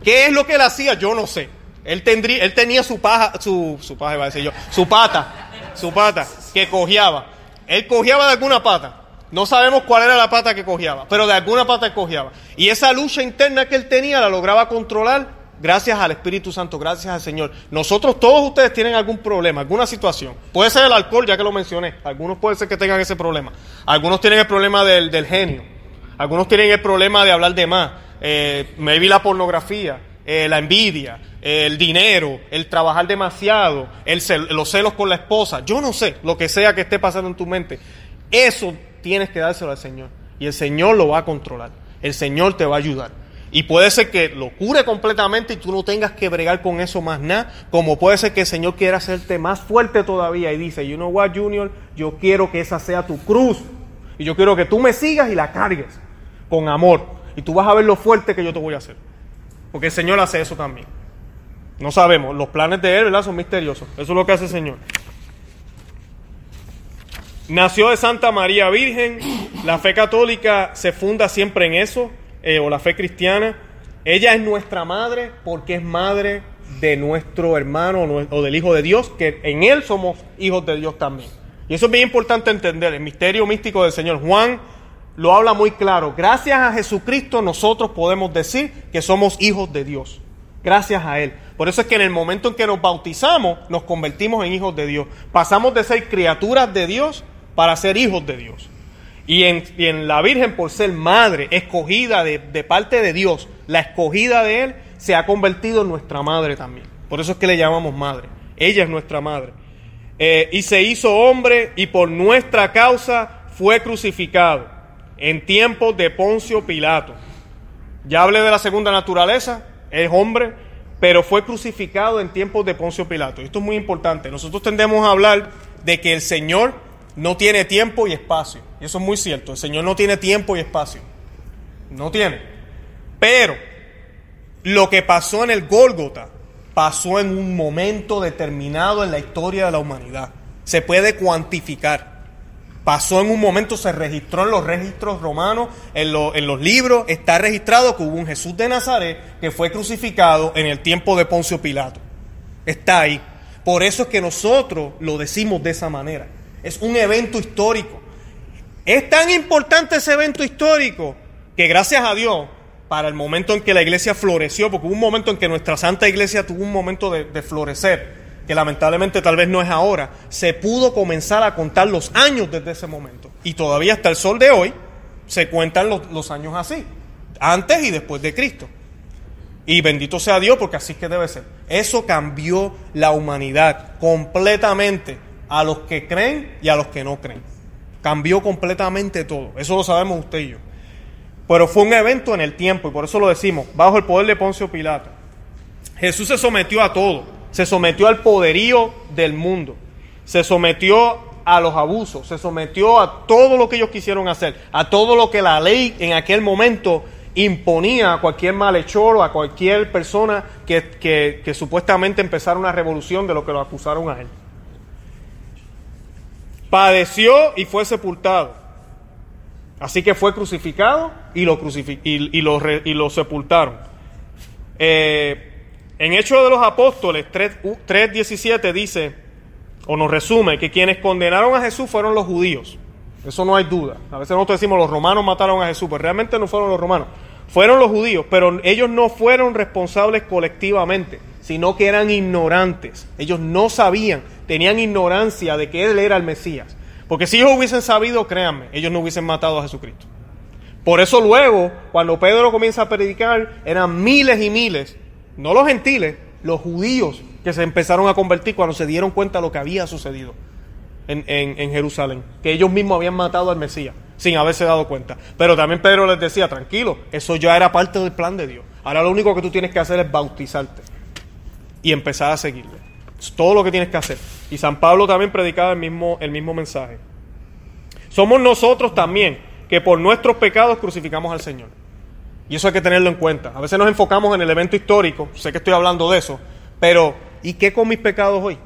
¿Qué es lo que él hacía? Yo no sé. Él, tendría, él tenía su paja, su, su paja, iba a decir yo, su pata, su pata, que cojeaba. Él cojeaba de alguna pata. No sabemos cuál era la pata que cojeaba, pero de alguna pata cojeaba. Y esa lucha interna que él tenía la lograba controlar gracias al Espíritu Santo, gracias al Señor. Nosotros, todos ustedes tienen algún problema, alguna situación. Puede ser el alcohol, ya que lo mencioné. Algunos puede ser que tengan ese problema. Algunos tienen el problema del, del genio. Algunos tienen el problema de hablar de más. Eh, maybe la pornografía, eh, la envidia, el dinero, el trabajar demasiado, los celos con la esposa. Yo no sé lo que sea que esté pasando en tu mente. Eso tienes que dárselo al Señor. Y el Señor lo va a controlar. El Señor te va a ayudar. Y puede ser que lo cure completamente y tú no tengas que bregar con eso más nada. Como puede ser que el Señor quiera hacerte más fuerte todavía y dice, you know what, Junior, yo quiero que esa sea tu cruz. Y yo quiero que tú me sigas y la cargues con amor. Y tú vas a ver lo fuerte que yo te voy a hacer. Porque el Señor hace eso también. No sabemos. Los planes de Él, ¿verdad? Son misteriosos. Eso es lo que hace el Señor. Nació de Santa María Virgen. La fe católica se funda siempre en eso, eh, o la fe cristiana. Ella es nuestra madre porque es madre de nuestro hermano o del Hijo de Dios, que en Él somos hijos de Dios también. Y eso es bien importante entender, el misterio místico del Señor. Juan lo habla muy claro. Gracias a Jesucristo nosotros podemos decir que somos hijos de Dios. Gracias a Él. Por eso es que en el momento en que nos bautizamos, nos convertimos en hijos de Dios. Pasamos de ser criaturas de Dios para ser hijos de Dios. Y en, la Virgen, por ser madre, escogida de, parte de Dios, la escogida de Él, se ha convertido en nuestra madre también. Por eso es que le llamamos madre. Ella es nuestra madre. Eh, y se hizo hombre y por nuestra causa fue crucificado en tiempos de Poncio Pilato. Ya hablé de la segunda naturaleza, es hombre, pero fue crucificado en tiempos de Poncio Pilato. Esto es muy importante. Nosotros tendemos a hablar de que el Señor no tiene tiempo y espacio. Y eso es muy cierto. El Señor no tiene tiempo y espacio. No tiene. Pero lo que pasó en el Gólgota pasó en un momento determinado en la historia de la humanidad. Se puede cuantificar. Pasó en un momento, se registró en los registros romanos, en, en, los libros, está registrado que hubo un Jesús de Nazaret que fue crucificado en el tiempo de Poncio Pilato. Está ahí. Por eso es que nosotros lo decimos de esa manera es un evento histórico. Es tan importante ese evento histórico que gracias a Dios, para el momento en que la iglesia floreció, porque hubo un momento en que nuestra santa iglesia tuvo un momento de, florecer, que lamentablemente tal vez no es ahora, se pudo comenzar a contar los años desde ese momento. Y todavía hasta el sol de hoy se cuentan los, los años así, antes y después de Cristo. Y bendito sea Dios porque así es que debe ser. Eso cambió la humanidad completamente a los que creen y a los que no creen. Cambió completamente todo. Eso lo sabemos usted y yo. Pero fue un evento en el tiempo y por eso lo decimos, bajo el poder de Poncio Pilato. Jesús se sometió a todo. Se sometió al poderío del mundo. Se sometió a los abusos. Se sometió a todo lo que ellos quisieron hacer. A todo lo que la ley en aquel momento imponía a cualquier malhechor o a cualquier persona que, que, que supuestamente empezara una revolución de lo que lo acusaron a él padeció y fue sepultado. Así que fue crucificado y lo, y, lo, sepultaron. Eh, en Hechos de los Apóstoles 3.17 dice, o nos resume, que quienes condenaron a Jesús fueron los judíos. Eso no hay duda. A veces nosotros decimos los romanos mataron a Jesús, pero realmente no fueron los romanos. Fueron los judíos, pero ellos no fueron responsables colectivamente, sino que eran ignorantes. Ellos no sabían tenían ignorancia de que Él era el Mesías. Porque si ellos hubiesen sabido, créanme, ellos no hubiesen matado a Jesucristo. Por eso luego, cuando Pedro comienza a predicar, eran miles y miles, no los gentiles, los judíos que se empezaron a convertir cuando se dieron cuenta de lo que había sucedido en, en Jerusalén, que ellos mismos habían matado al Mesías sin haberse dado cuenta. Pero también Pedro les decía, tranquilo, eso ya era parte del plan de Dios. Ahora lo único que tú tienes que hacer es bautizarte y empezar a seguirle. Es todo lo que tienes que hacer. Y San Pablo también predicaba el mismo, el mismo mensaje. Somos nosotros también que por nuestros pecados crucificamos al Señor. Y eso hay que tenerlo en cuenta. A veces nos enfocamos en el evento histórico, sé que estoy hablando de eso, pero ¿y qué con mis pecados hoy?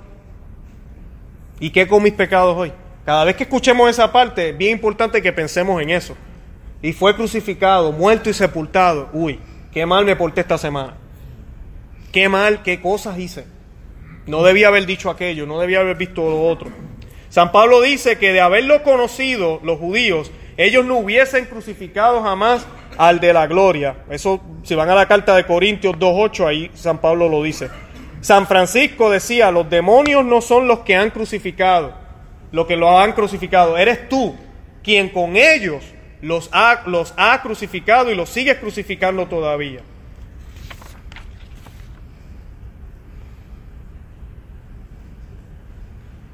¿Y qué con mis pecados hoy? Cada vez que escuchemos esa parte, es bien importante que pensemos en eso. Y fue crucificado, muerto y sepultado. Uy, qué mal me porté esta semana. Qué mal, qué cosas hice. No debía haber dicho aquello, no debía haber visto lo otro. San Pablo dice que de haberlo conocido los judíos, ellos no hubiesen crucificado jamás al de la gloria. Eso, si van a la carta de Corintios 2.8, ahí San Pablo lo dice. San Francisco decía, los demonios no son los que han crucificado, los que los han crucificado, eres tú quien con ellos los ha, los ha crucificado y los sigues crucificando todavía.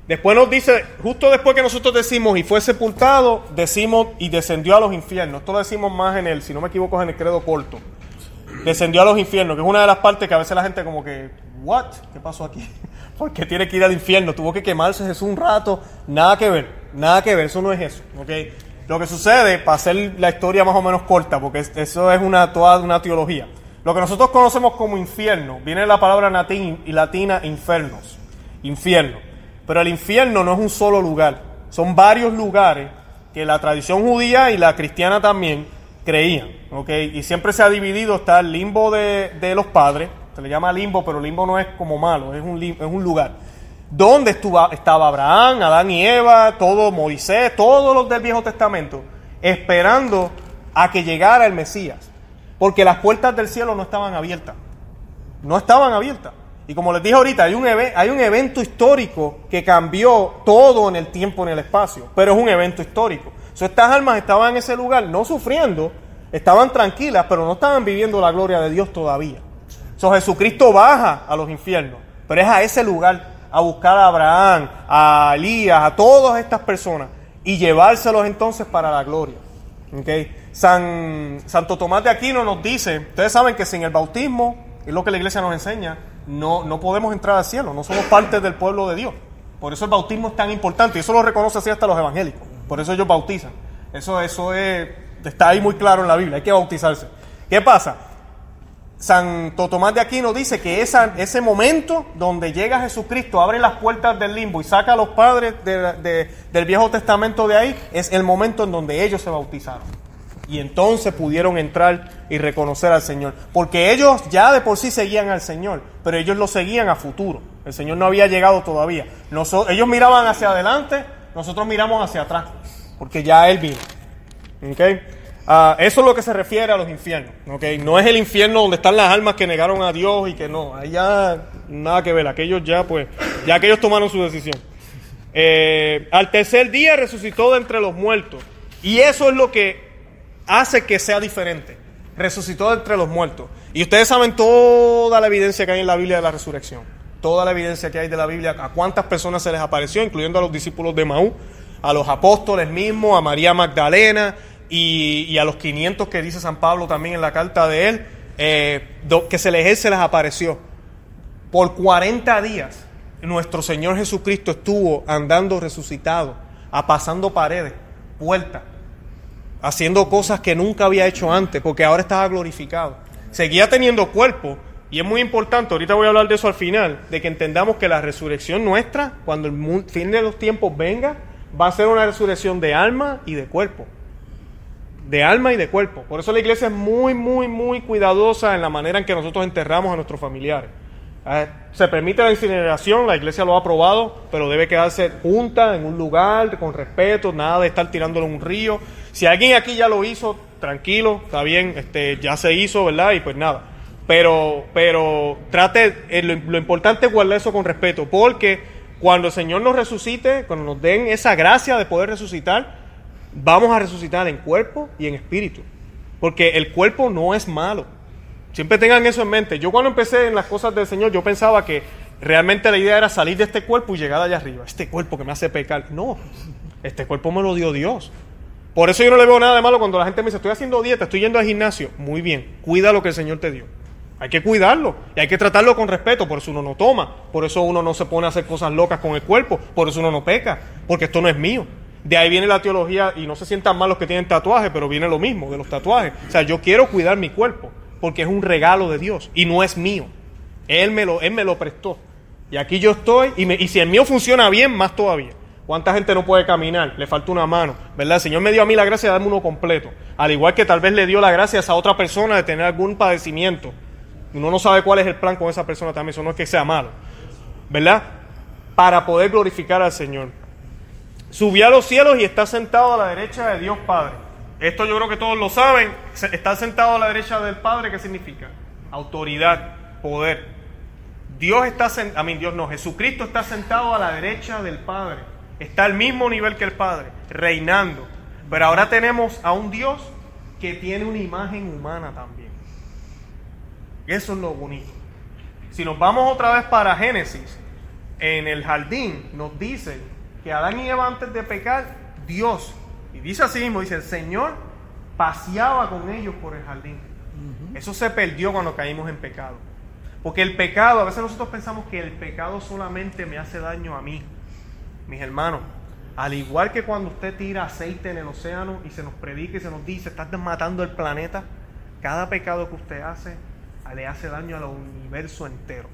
Después nos dice, justo después que nosotros decimos y fue sepultado, decimos y descendió a los infiernos. Esto decimos más en el, si no me equivoco, en el credo corto. Descendió a los infiernos, que es una de las partes que a veces la gente como que, ¿what? ¿Qué pasó aquí? Porque tiene que ir al infierno, tuvo que quemarse Jesús un rato, nada que ver, nada que ver, eso no es eso, ¿ok? Lo que sucede, para hacer la historia más o menos corta, porque eso es una, toda una teología, lo que nosotros conocemos como infierno, viene de la palabra latín, latina infernos, infierno. Pero el infierno no es un solo lugar, son varios lugares que la tradición judía y la cristiana también creían. Y siempre se ha dividido, está el limbo de, de, los padres, se le llama limbo, pero limbo no es como malo, es un, es un lugar. Donde estuvo, estaba Abraham, Adán y Eva, todo Moisés, todos los del Viejo Testamento, esperando a que llegara el Mesías. Porque las puertas del cielo no estaban abiertas. No estaban abiertas. Y como les dije ahorita, hay un, hay un evento histórico que cambió todo en el tiempo, en el espacio, pero es un evento histórico. So, estas almas estaban en ese lugar, no sufriendo, estaban tranquilas, pero no estaban viviendo la gloria de Dios todavía. So, Jesucristo baja a los infiernos, pero es a ese lugar a buscar a Abraham, a Elías, a todas estas personas y llevárselos entonces para la gloria. ¿Okay? San, Santo Tomás de Aquino nos dice, ustedes saben que sin el bautismo, es lo que la iglesia nos enseña, no, no podemos entrar al cielo, no somos parte del pueblo de Dios. Por eso el bautismo es tan importante, y eso lo reconoce así hasta los evangélicos, por eso ellos bautizan. Eso, eso es, está ahí muy claro en la Biblia, hay que bautizarse. ¿Qué pasa? Santo Tomás de Aquino dice que esa, ese momento donde llega Jesucristo, abre las puertas del limbo y saca a los padres del Viejo Testamento de ahí, es el momento en donde ellos se bautizaron. Y entonces pudieron entrar y reconocer al Señor. Porque ellos ya de por sí seguían al Señor, pero ellos lo seguían a futuro. El Señor no había llegado todavía. ellos miraban hacia adelante, nosotros miramos hacia atrás, porque ya Él vino. ¿Okay? Uh, eso es lo que se refiere a los infiernos. ¿okay? No es el infierno donde están las almas que negaron a Dios y que no. Ahí ya nada que ver. Aquellos ya, pues, ya aquellos tomaron su decisión. Eh, al tercer día resucitó de entre los muertos. Y eso es lo que hace que sea diferente. Resucitó entre los muertos. Y ustedes saben toda la evidencia que hay en la Biblia de la resurrección. Toda la evidencia que hay de la Biblia, a cuántas personas se les apareció, incluyendo a los discípulos de Maú, a los apóstoles mismos, a María Magdalena y, a los 500 que dice San Pablo también en la carta de él, eh, que se les, se les apareció. Por 40 días nuestro Señor Jesucristo estuvo andando resucitado, pasando paredes, puertas, haciendo cosas que nunca había hecho antes, porque ahora estaba glorificado. Seguía teniendo cuerpo, y es muy importante, ahorita voy a hablar de eso al final, de que entendamos que la resurrección nuestra, cuando el fin de los tiempos venga, va a ser una resurrección de alma y de cuerpo. De alma y de cuerpo. Por eso la iglesia es muy, muy, muy cuidadosa en la manera en que nosotros enterramos a nuestros familiares. Eh, se permite la incineración, la iglesia lo ha aprobado, pero debe quedarse junta en un lugar con respeto, nada de estar tirándolo en un río. Si alguien aquí ya lo hizo, tranquilo, está bien, este, ya se hizo, ¿verdad? Y pues nada. Pero, pero trate, eh, lo, importante es guardar eso con respeto, porque cuando el Señor nos resucite, cuando nos den esa gracia de poder resucitar, vamos a resucitar en cuerpo y en espíritu. Porque el cuerpo no es malo. Siempre tengan eso en mente. Yo cuando empecé en las cosas del Señor, yo pensaba que realmente la idea era salir de este cuerpo y llegar allá arriba. Este cuerpo que me hace pecar. No, este cuerpo me lo dio Dios. Por eso yo no le veo nada de malo cuando la gente me dice, estoy haciendo dieta, estoy yendo al gimnasio. Muy bien, cuida lo que el Señor te dio. Hay que cuidarlo y hay que tratarlo con respeto, por eso uno no toma, por eso uno no se pone a hacer cosas locas con el cuerpo, por eso uno no peca, porque esto no es mío. De ahí viene la teología, y no se sientan mal los que tienen tatuajes, pero viene lo mismo de los tatuajes. O sea, yo quiero cuidar mi cuerpo, porque es un regalo de Dios y no es mío. Él me lo, él me lo prestó. Y aquí yo estoy, y, y si el mío funciona bien, más todavía. ¿Cuánta gente no puede caminar? Le falta una mano, ¿verdad? El Señor me dio a mí la gracia de darme uno completo. Al igual que tal vez le dio la gracia a esa otra persona de tener algún padecimiento. Uno no sabe cuál es el plan con esa persona también, eso no es que sea malo, ¿verdad? Para poder glorificar al Señor. Subió a los cielos y está sentado a la derecha de Dios Padre. Esto yo creo que todos lo saben. Está sentado a la derecha del Padre, ¿qué significa? Autoridad, poder. Dios está sentado, a mí Dios no, Jesucristo está sentado a la derecha del Padre. Está al mismo nivel que el Padre, reinando. Pero ahora tenemos a un Dios que tiene una imagen humana también. Eso es lo bonito. Si nos vamos otra vez para Génesis, en el jardín nos dice que Adán y Eva antes de pecar, Dios, y dice así mismo, dice, el Señor paseaba con ellos por el jardín. Eso se perdió cuando caímos en pecado. Porque el pecado, a veces nosotros pensamos que el pecado solamente me hace daño a mí. Mis hermanos, al igual que cuando usted tira aceite en el océano y se nos predica y se nos dice, estás matando el planeta, cada pecado que usted hace le hace daño al universo entero.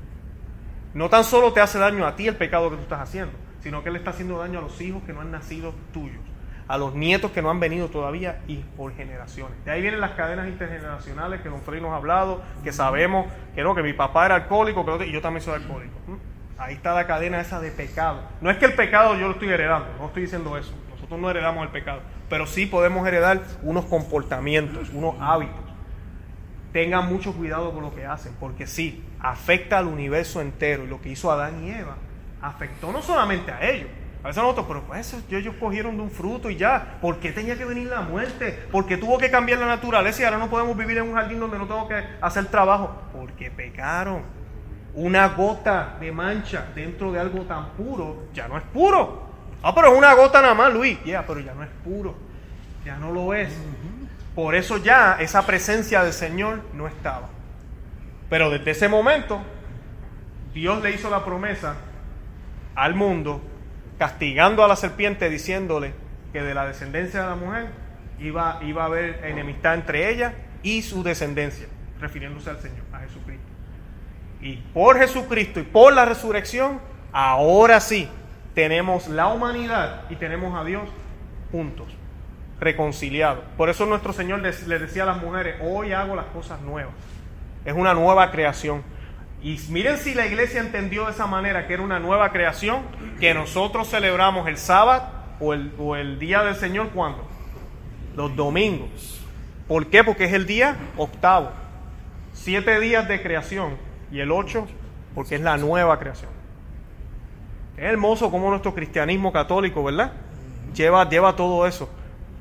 No tan solo te hace daño a ti el pecado que tú estás haciendo, sino que le está haciendo daño a los hijos que no han nacido tuyos, a los nietos que no han venido todavía y por generaciones. De ahí vienen las cadenas intergeneracionales que Don Freddy nos ha hablado, que sabemos que no, que mi papá era alcohólico, que y yo también soy alcohólico. Ahí está la cadena esa de pecado. No es que el pecado yo lo estoy heredando, no estoy diciendo eso. Nosotros no heredamos el pecado, pero sí podemos heredar unos comportamientos, unos hábitos. Tengan mucho cuidado con lo que hacen, porque sí, afecta al universo entero. Y lo que hizo Adán y Eva afectó no solamente a ellos. A veces nosotros, pero pues ellos cogieron de un fruto y ya. ¿Por qué tenía que venir la muerte? ¿Por qué tuvo que cambiar la naturaleza y ahora no podemos vivir en un jardín donde no tengo que hacer trabajo? Porque pecaron una gota de mancha dentro de algo tan puro, ya no es puro. Ah, pero es una gota nada más, Luis. Ya, pero ya no es puro. Ya no lo es. Por eso ya esa presencia del Señor no estaba. Pero desde ese momento, Dios le hizo la promesa al mundo, castigando a la serpiente, diciéndole que de la descendencia de la mujer iba, iba a haber enemistad entre ella y su descendencia, refiriéndose al Señor, a Jesucristo. Y por Jesucristo y por la resurrección, ahora sí tenemos la humanidad y tenemos a Dios juntos, reconciliados. Por eso nuestro Señor les, decía a las mujeres, hoy hago las cosas nuevas. Es una nueva creación. Y miren si la iglesia entendió de esa manera que era una nueva creación, que nosotros celebramos el sábado o el, o el día del Señor, ¿cuándo? Los domingos. ¿Por qué? Porque es el día octavo. Siete días de creación y el 8 porque es la nueva creación. Es hermoso como nuestro cristianismo católico, ¿verdad? Lleva, lleva todo eso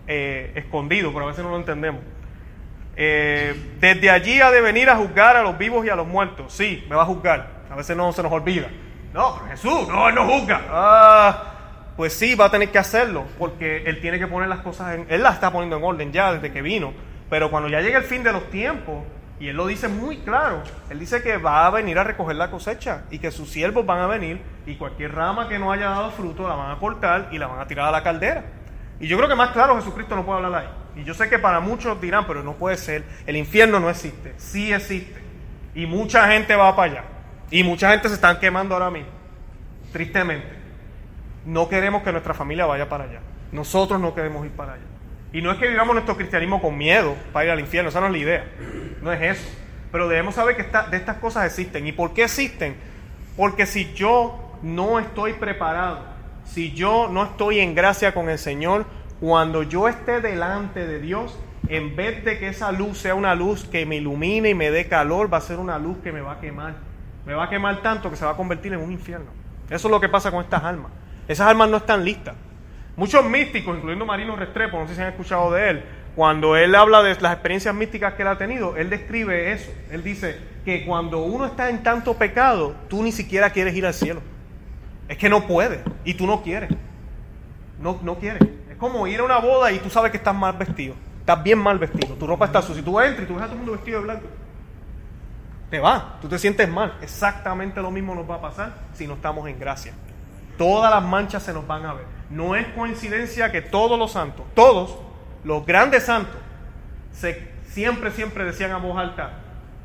eh, escondido, pero a veces no lo entendemos. Eh, desde allí ha de venir a juzgar a los vivos y a los muertos. Sí, me va a juzgar. A veces no se nos olvida. No, pero Jesús, no, Él no juzga. Ah, pues sí, va a tener que hacerlo, porque Él tiene que poner las cosas en... Él las está poniendo en orden ya desde que vino. Pero cuando ya llegue el fin de los tiempos, y él lo dice muy claro. Él dice que va a venir a recoger la cosecha y que sus siervos van a venir y cualquier rama que no haya dado fruto la van a cortar y la van a tirar a la caldera. Y yo creo que más claro Jesucristo no puede hablar ahí. Y yo sé que para muchos dirán, pero no puede ser. El infierno no existe. Sí existe. Y mucha gente va para allá. Y mucha gente se están quemando ahora mismo. Tristemente. No queremos que nuestra familia vaya para allá. Nosotros no queremos ir para allá. Y no es que vivamos nuestro cristianismo con miedo para ir al infierno, esa no es la idea. No es eso. Pero debemos saber que de estas cosas existen. ¿Y por qué existen? Porque si yo no estoy preparado, si yo no estoy en gracia con el Señor, cuando yo esté delante de Dios, en vez de que esa luz sea una luz que me ilumine y me dé calor, va a ser una luz que me va a quemar. Me va a quemar tanto que se va a convertir en un infierno. Eso es lo que pasa con estas almas. Esas almas no están listas. Muchos místicos, incluyendo Marino Restrepo, no sé si han escuchado de él, cuando él habla de las experiencias místicas que él ha tenido, él describe eso. Él dice que cuando uno está en tanto pecado, tú ni siquiera quieres ir al cielo. Es que no puedes y tú no quieres. No, no quieres. Como ir a una boda y tú sabes que estás mal vestido. Estás bien mal vestido. Tu ropa está sucia. Si tú entras y tú ves a todo el mundo vestido de blanco, te va. Tú te sientes mal. Exactamente lo mismo nos va a pasar si no estamos en gracia. Todas las manchas se nos van a ver. No es coincidencia que todos los santos, todos los grandes santos, siempre, siempre decían a voz alta,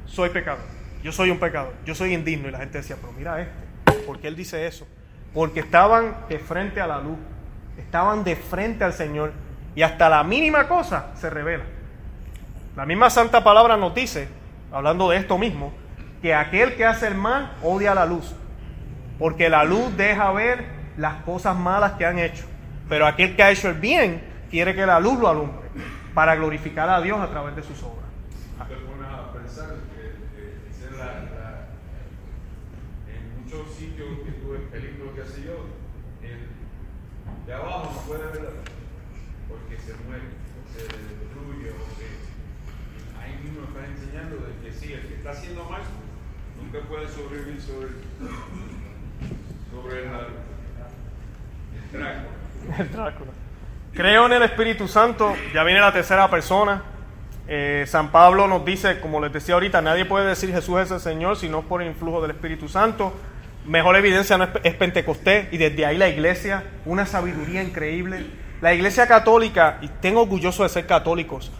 soy pecador, yo soy un pecador, yo soy indigno. Y la gente decía, pero mira este, ¿por qué él dice eso? Porque estaban de frente a la luz, estaban de frente al Señor y hasta la mínima cosa se revela. La misma santa palabra nos dice, hablando de esto mismo, que aquel que hace el mal odia la luz, porque la luz deja ver las cosas malas que han hecho, pero aquel que ha hecho el bien quiere que la luz lo alumbre para glorificar a Dios a través de sus obras. sitios que tuve películas que yo, de abajo no puede ver porque se muere, o se destruye, o que ahí mismo está enseñando de que sí, el que está haciendo mal nunca puede sobrevivir sobre, el, el. El Drácula. Creo en el Espíritu Santo, ya viene la tercera persona. Eh, San Pablo nos dice, como les decía ahorita, nadie puede decir Jesús es el Señor si no por el influjo del Espíritu Santo. Mejor evidencia no es, Pentecostés y desde ahí la iglesia, una sabiduría increíble. La iglesia católica, y tengo orgulloso de ser católicos,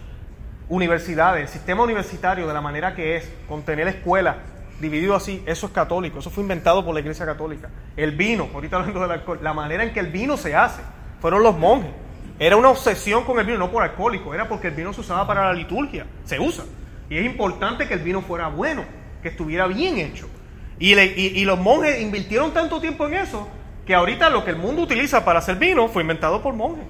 universidades, el sistema universitario de la manera que es, con tener escuelas, dividido así, eso es católico, eso fue inventado por la iglesia católica. El vino, ahorita hablando del alcohol, la manera en que el vino se hace, fueron los monjes. Era una obsesión con el vino, no por alcohólico, era porque el vino se usaba para la liturgia, se usa. Y es importante que el vino fuera bueno, que estuviera bien hecho. Y, y, los monjes invirtieron tanto tiempo en eso que ahorita lo que el mundo utiliza para hacer vino fue inventado por monjes.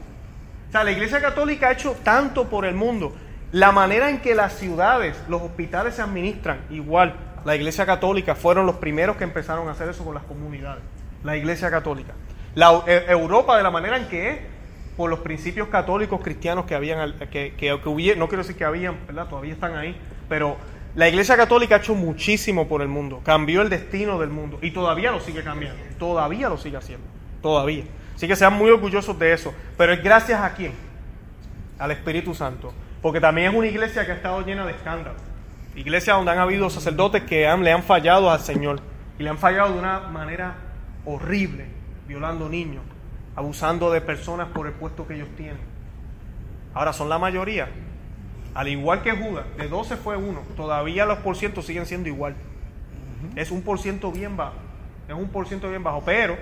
O sea, la Iglesia Católica ha hecho tanto por el mundo. La manera en que las ciudades, los hospitales se administran, igual, la Iglesia Católica fueron los primeros que empezaron a hacer eso con las comunidades. La Iglesia Católica. La e, Europa, de la manera en que es, por los principios católicos cristianos que habían, que, que, hubiera, no quiero decir que habían, ¿verdad? Todavía están ahí, pero la Iglesia Católica ha hecho muchísimo por el mundo, cambió el destino del mundo y todavía lo sigue cambiando, todavía lo sigue haciendo, todavía. Así que sean muy orgullosos de eso, pero es gracias a quién? Al Espíritu Santo, porque también es una iglesia que ha estado llena de escándalos, iglesia donde han habido sacerdotes que han, le han fallado al Señor y le han fallado de una manera horrible, violando niños, abusando de personas por el puesto que ellos tienen. Ahora son la mayoría, al igual que Judas, de 12 fue uno, todavía los por ciento siguen siendo igual. Es un por ciento bien bajo, es un por ciento bien bajo, pero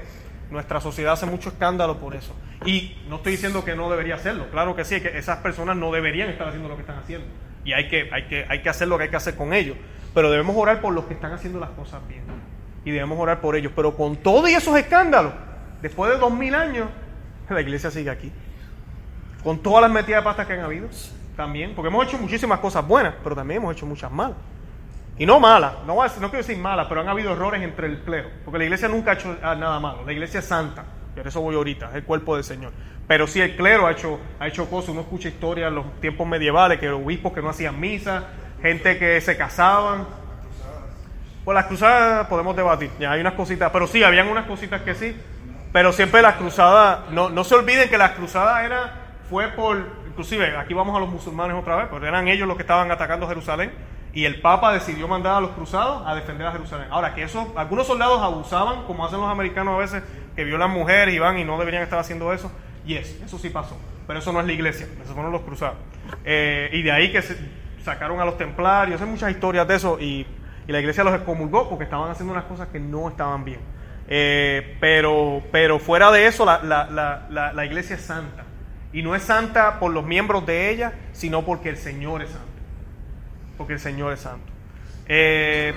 nuestra sociedad hace mucho escándalo por eso. Y no estoy diciendo que no debería hacerlo, claro que sí, que esas personas no deberían estar haciendo lo que están haciendo. Y hay que, hay que, hay que hacer lo que hay que hacer con ellos. Pero debemos orar por los que están haciendo las cosas bien. Y debemos orar por ellos. Pero con todos esos escándalos, después de dos mil años, la iglesia sigue aquí. Con todas las metidas de pasta que han habido también, porque hemos hecho muchísimas cosas buenas, pero también hemos hecho muchas malas. Y no malas, no, no quiero decir malas, pero han habido errores entre el clero, porque la iglesia nunca ha hecho ah, nada malo, la iglesia es santa, por eso voy ahorita, es el cuerpo del Señor. Pero sí el clero ha hecho, ha hecho cosas, uno escucha historias en los tiempos medievales, que los obispos que no hacían misa, gente que se casaban. Pues las cruzadas podemos debatir, ya hay unas cositas, pero sí, habían unas cositas que sí, pero siempre las cruzadas, no, no se olviden que las cruzadas era, fue por inclusive aquí vamos a los musulmanes otra vez, porque eran ellos los que estaban atacando Jerusalén y el Papa decidió mandar a los cruzados a defender a Jerusalén. Ahora, que eso, algunos soldados abusaban, como hacen los americanos a veces, que violan mujeres y van y no deberían estar haciendo eso, yes, eso sí pasó, pero eso no es la iglesia, esos fueron los cruzados. Eh, y de ahí que sacaron a los templarios, hay muchas historias de eso y, la iglesia los excomulgó porque estaban haciendo unas cosas que no estaban bien. Eh, pero, pero fuera de eso, la, la, la iglesia es santa. Y no es santa por los miembros de ella, sino porque el Señor es santo. Porque el Señor es santo. Eh,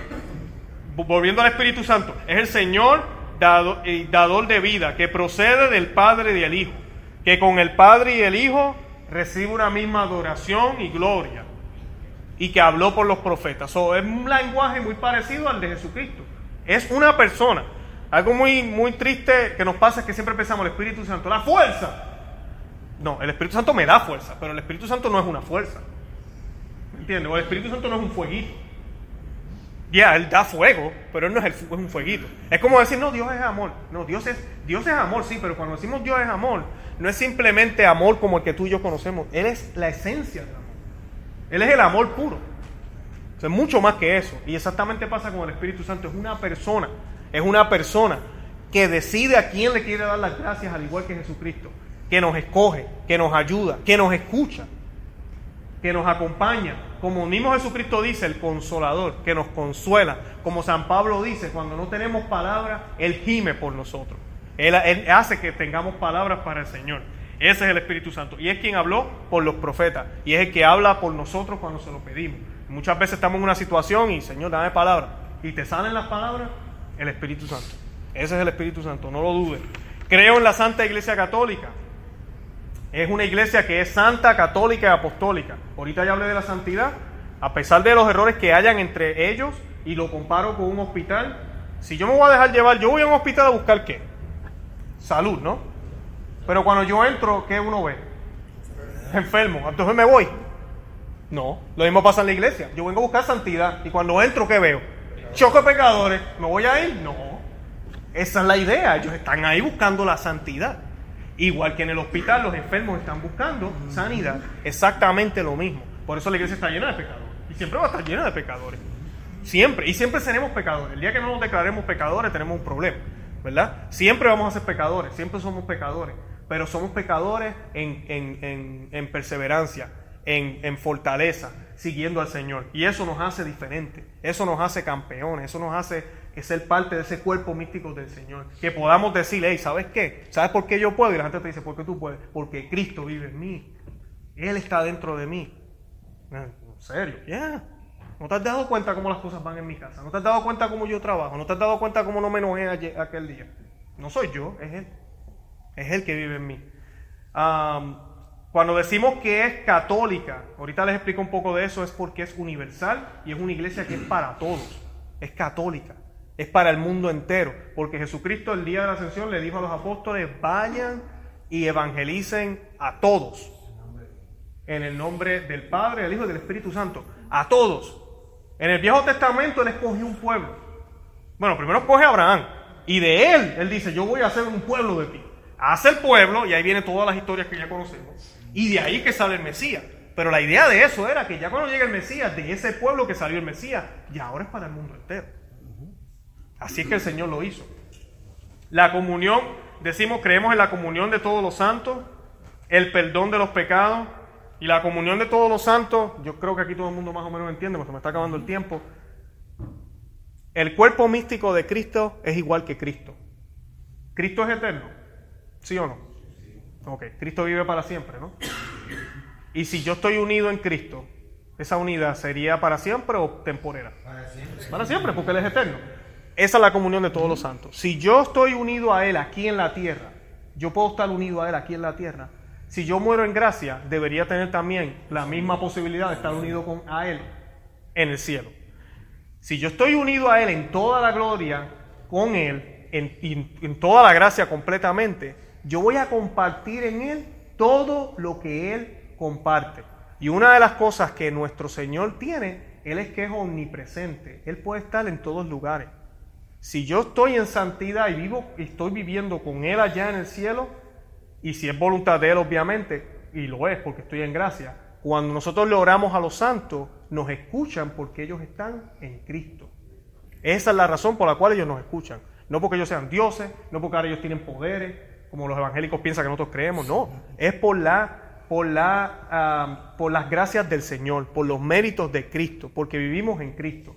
volviendo al Espíritu Santo, es el Señor dado, dador de vida, que procede del Padre y del Hijo, que con el Padre y el Hijo recibe una misma adoración y gloria, y que habló por los profetas. es un lenguaje muy parecido al de Jesucristo. Es una persona. Algo muy, muy triste que nos pasa es que siempre pensamos el Espíritu Santo, la fuerza. No, el Espíritu Santo me da fuerza, pero el Espíritu Santo no es una fuerza. ¿Entiendes? O el Espíritu Santo no es un fueguito. Ya, Él da fuego, pero Él no es, es, un fueguito. Es como decir, no, Dios es amor. No, Dios es, Dios es amor, sí, pero cuando decimos Dios es amor, no es simplemente amor como el que tú y yo conocemos. Él es la esencia del amor. Él es el amor puro. es mucho más que eso. Y exactamente pasa con el Espíritu Santo. Es una persona. Es una persona que decide a quién le quiere dar las gracias, al igual que Jesucristo, que nos escoge, que nos ayuda, que nos escucha, que nos acompaña, como mismo Jesucristo dice, el consolador, que nos consuela, como San Pablo dice, cuando no tenemos palabras, Él gime por nosotros. Él, hace que tengamos palabras para el Señor. Ese es el Espíritu Santo. Y es quien habló por los profetas. Y es el que habla por nosotros cuando se lo pedimos. Muchas veces estamos en una situación y, Señor, dame palabras. Y te salen las palabras, el Espíritu Santo. Ese es el Espíritu Santo, no lo dudes. Creo en la Santa Iglesia Católica. Es una iglesia que es santa, católica y apostólica. Ahorita ya hablé de la santidad. A pesar de los errores que hayan entre ellos, y lo comparo con un hospital, si yo me voy a dejar llevar, yo voy a un hospital a buscar qué? Salud, ¿no? Pero cuando yo entro, ¿qué uno ve? Enfermo. Entonces me voy. No, lo mismo pasa en la iglesia. Yo vengo a buscar santidad y cuando entro, ¿qué veo? Choco de pecadores. ¿Me voy a ir? No. Esa es la idea. Ellos están ahí buscando la santidad. Igual que en el hospital los enfermos están buscando sanidad. Exactamente lo mismo. Por eso la iglesia está llena de pecadores. Y siempre va a estar llena de pecadores. Siempre. Y siempre seremos pecadores. El día que no nos declaremos pecadores tenemos un problema. ¿Verdad? Siempre vamos a ser pecadores. Siempre somos pecadores. Pero somos pecadores en, en, en, perseverancia, en, fortaleza, siguiendo al Señor. Y eso nos hace diferentes. Eso nos hace campeones. Eso nos hace ser parte de ese cuerpo místico del Señor. Que podamos decirle, hey, ¿sabes qué? ¿Sabes por qué yo puedo? Y la gente te dice, ¿por qué tú puedes? Porque Cristo vive en mí. Él está dentro de mí. En serio, ya. ¿No te has dado cuenta cómo las cosas van en mi casa? ¿No te has dado cuenta cómo yo trabajo? ¿No te has dado cuenta cómo no me enojé aquel día? No soy yo, es Él. Es Él que vive en mí. cuando decimos que es católica, ahorita les explico un poco de eso, es porque es universal y es una iglesia que es para todos. Es católica. Es para el mundo entero. Porque Jesucristo el día de la ascensión le dijo a los apóstoles, vayan y evangelicen a todos. En el nombre del Padre, del Hijo y del Espíritu Santo. A todos. En el Viejo Testamento Él escogió un pueblo. Bueno, primero escoge a Abraham. Y de él, Él dice, yo voy a hacer un pueblo de ti. Hace el pueblo, y ahí vienen todas las historias que ya conocemos. Y de ahí que sale el Mesías. Pero la idea de eso era que ya cuando llega el Mesías, de ese pueblo que salió el Mesías, y ahora es para el mundo entero. Así es que el Señor lo hizo. La comunión, decimos, creemos en la comunión de todos los santos, el perdón de los pecados, y la comunión de todos los santos, yo creo que aquí todo el mundo más o menos entiende, porque me está acabando el tiempo. El cuerpo místico de Cristo es igual que Cristo. ¿Cristo es eterno? ¿Sí o no? Ok, Cristo vive para siempre, ¿no? Y si yo estoy unido en Cristo, ¿esa unidad sería para siempre o temporera? Para siempre. Para siempre, porque Él es eterno. Esa es la comunión de todos los santos. Si yo estoy unido a Él aquí en la tierra, yo puedo estar unido a Él aquí en la tierra, si yo muero en gracia, debería tener también la misma posibilidad de estar unido con, a Él en el cielo. Si yo estoy unido a Él en toda la gloria, con Él, en, en toda la gracia completamente, yo voy a compartir en Él todo lo que Él comparte. Y una de las cosas que nuestro Señor tiene, Él es que es omnipresente. Él puede estar en todos lugares. Si yo estoy en santidad y vivo, estoy viviendo con Él allá en el cielo, y si es voluntad de Él, obviamente, y lo es porque estoy en gracia, cuando nosotros le oramos a los santos, nos escuchan porque ellos están en Cristo. Esa es la razón por la cual ellos nos escuchan. No porque ellos sean dioses, no porque ahora ellos tienen poderes, como los evangélicos piensan que nosotros creemos, no. Es por, la, por, la, por las gracias del Señor, por los méritos de Cristo, porque vivimos en Cristo.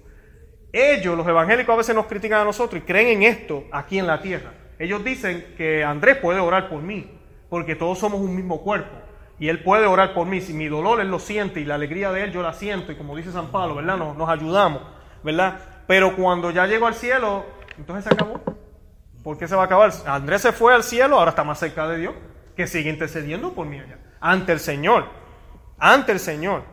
Ellos, los evangélicos, a veces nos critican a nosotros y creen en esto aquí en la tierra. Ellos dicen que Andrés puede orar por mí, porque todos somos un mismo cuerpo. Y Él puede orar por mí. Si mi dolor Él lo siente y la alegría de Él yo la siento. Y como dice San Pablo, ¿verdad? Nos, nos ayudamos, ¿verdad? Pero cuando ya llego al cielo, entonces se acabó. ¿Por qué se va a acabar? Andrés se fue al cielo, ahora está más cerca de Dios, que sigue intercediendo por mí allá. Ante el Señor. Ante el Señor.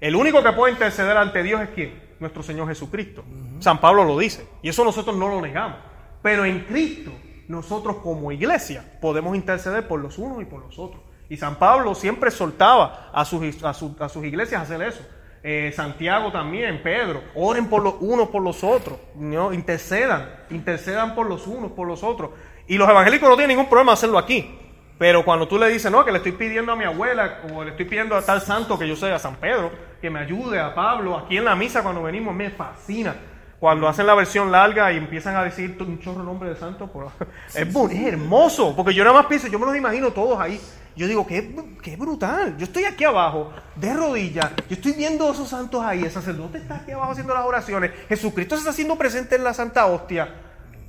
El único que puede interceder ante Dios es quién? Nuestro Señor Jesucristo. San Pablo lo dice. Y eso nosotros no lo negamos. Pero en Cristo nosotros como iglesia podemos interceder por los unos y por los otros. Y San Pablo siempre soltaba a sus, a, sus iglesias hacer eso. Eh, Santiago también, Pedro, oren por los unos por los otros, ¿no? intercedan, intercedan por los unos por los otros. Y los evangélicos no tienen ningún problema hacerlo aquí. Pero cuando tú le dices, no, que le estoy pidiendo a mi abuela, o le estoy pidiendo a tal santo que yo sea, a San Pedro, que me ayude, a Pablo, aquí en la misa cuando venimos, me fascina. cuando hacen la versión larga y empiezan a decir un chorro nombre de santo, pues, es, bu- es hermoso, porque yo nada más pienso, yo me los imagino todos ahí. Yo digo, qué, qué brutal. Yo estoy aquí abajo, de rodillas, yo estoy viendo a esos santos ahí, el sacerdote está aquí abajo haciendo las oraciones, Jesucristo se está haciendo presente en la Santa Hostia.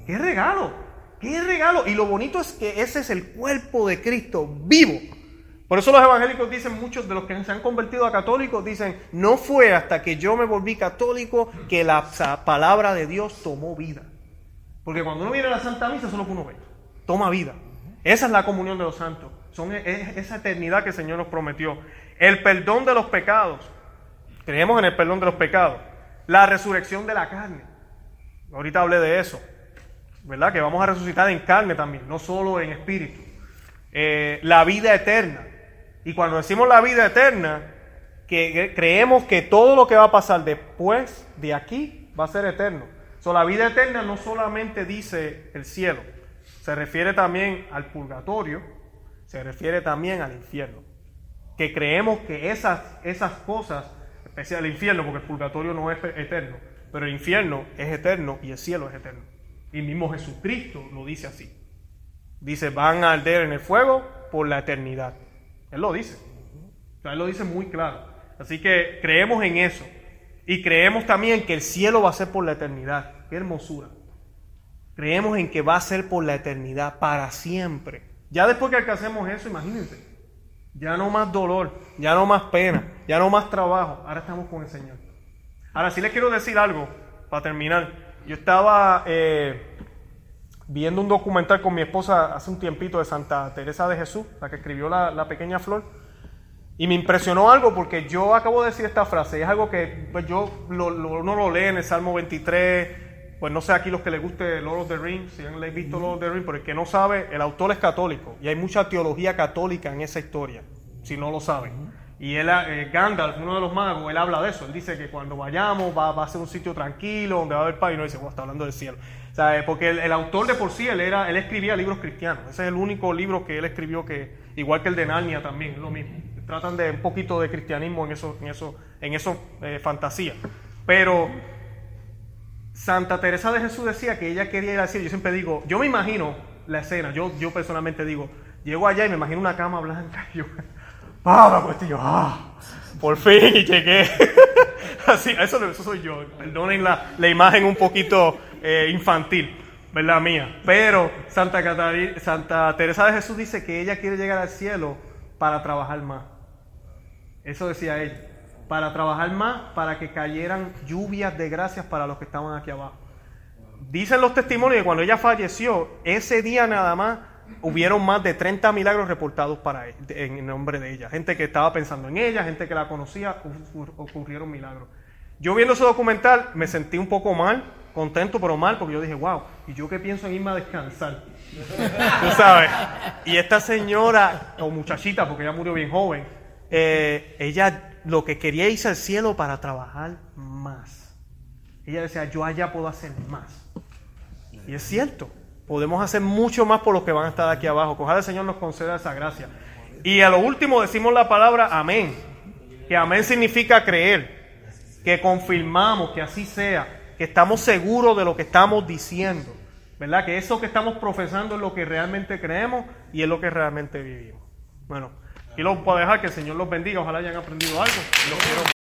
¡Qué regalo! ¡Qué regalo! Y lo bonito es que ese es el cuerpo de Cristo vivo. Por eso los evangélicos dicen, muchos de los que se han convertido a católicos dicen, no fue hasta que yo me volví católico que la palabra de Dios tomó vida. Porque cuando uno viene a la Santa Misa, es lo que uno ve. Toma vida. Esa es la comunión de los santos. Son, es esa eternidad que el Señor nos prometió. El perdón de los pecados. Creemos en el perdón de los pecados. La resurrección de la carne. Ahorita hablé de eso. ¿Verdad? Que vamos a resucitar en carne también, no solo en espíritu. Eh, la vida eterna. Y cuando decimos la vida eterna, que creemos que todo lo que va a pasar después de aquí va a ser eterno. So, la vida eterna no solamente dice el cielo, se refiere también al purgatorio, se refiere también al infierno. Que creemos que esas, esas cosas, especial el infierno, porque el purgatorio no es eterno, pero el infierno es eterno y el cielo es eterno. Y mismo Jesucristo lo dice así. Dice, van a arder en el fuego por la eternidad. Él lo dice. Él lo dice muy claro. Así que creemos en eso. Y creemos también que el cielo va a ser por la eternidad. Qué hermosura. Creemos en que va a ser por la eternidad, para siempre. Ya después que alcancemos eso, imagínense. Ya no más dolor, ya no más pena, ya no más trabajo. Ahora estamos con el Señor. Ahora sí les quiero decir algo, para terminar. Yo estaba eh, viendo un documental con mi esposa hace un tiempito de Santa Teresa de Jesús, la que escribió la, la pequeña flor. Y me impresionó algo porque yo acabo de decir esta frase, y es algo que pues yo lo, lo- uno lo lee en el Salmo 23, pues no sé aquí los que les guste Lord of the Rings, si han visto Lord of the Rings, pero el que no sabe, el autor es católico y hay mucha teología católica en esa historia, si no lo saben. Y él, eh, Gandalf, uno de los magos, él habla de eso, él dice que cuando vayamos va, a ser un sitio tranquilo, donde va a haber paz, y no dice, bueno, está hablando del cielo. O sea, eh, porque el, el autor de por sí, él, era, él escribía libros cristianos, ese es el único libro que él escribió que, igual que el de Narnia también, es lo mismo tratan de un poquito de cristianismo en eso, en eso, en eso eh, fantasía. Pero Santa Teresa de Jesús decía que ella quería ir al cielo. Yo siempre digo, yo me imagino la escena, yo, yo personalmente digo, llego allá y me imagino una cama blanca y yo, ¡ah! ¡ah! Por fin llegué. Así, eso, eso soy yo. Perdonen la, la imagen un poquito eh, infantil, ¿verdad? Mía. Pero Santa, Catari- Santa Teresa de Jesús dice que ella quiere llegar al cielo para trabajar más. Eso decía ella. Para trabajar más, para que cayeran lluvias de gracias para los que estaban aquí abajo. Dicen los testimonios que cuando ella falleció, ese día nada más hubieron más de 30 milagros reportados para e- en nombre de ella. Gente que estaba pensando en ella, gente que la conocía, ocur- ocurrieron milagros. Yo viendo ese documental me sentí un poco mal, contento pero mal, porque yo dije, wow, ¿y yo qué pienso en irme a descansar? Tú sabes. Y esta señora, o muchachita, porque ella murió bien joven, eh, ella lo que quería irse al cielo para trabajar más. Ella decía, yo allá puedo hacer más. Y es cierto, podemos hacer mucho más por los que van a estar aquí abajo. Ojalá el Señor nos conceda esa gracia. Y a lo último decimos la palabra amén. Que amén significa creer. Que confirmamos que así sea. Que estamos seguros de lo que estamos diciendo. ¿Verdad? Que eso que estamos profesando es lo que realmente creemos y es lo que realmente vivimos. Bueno, y lo puedo dejar que el Señor los bendiga. Ojalá hayan aprendido algo. Los quiero.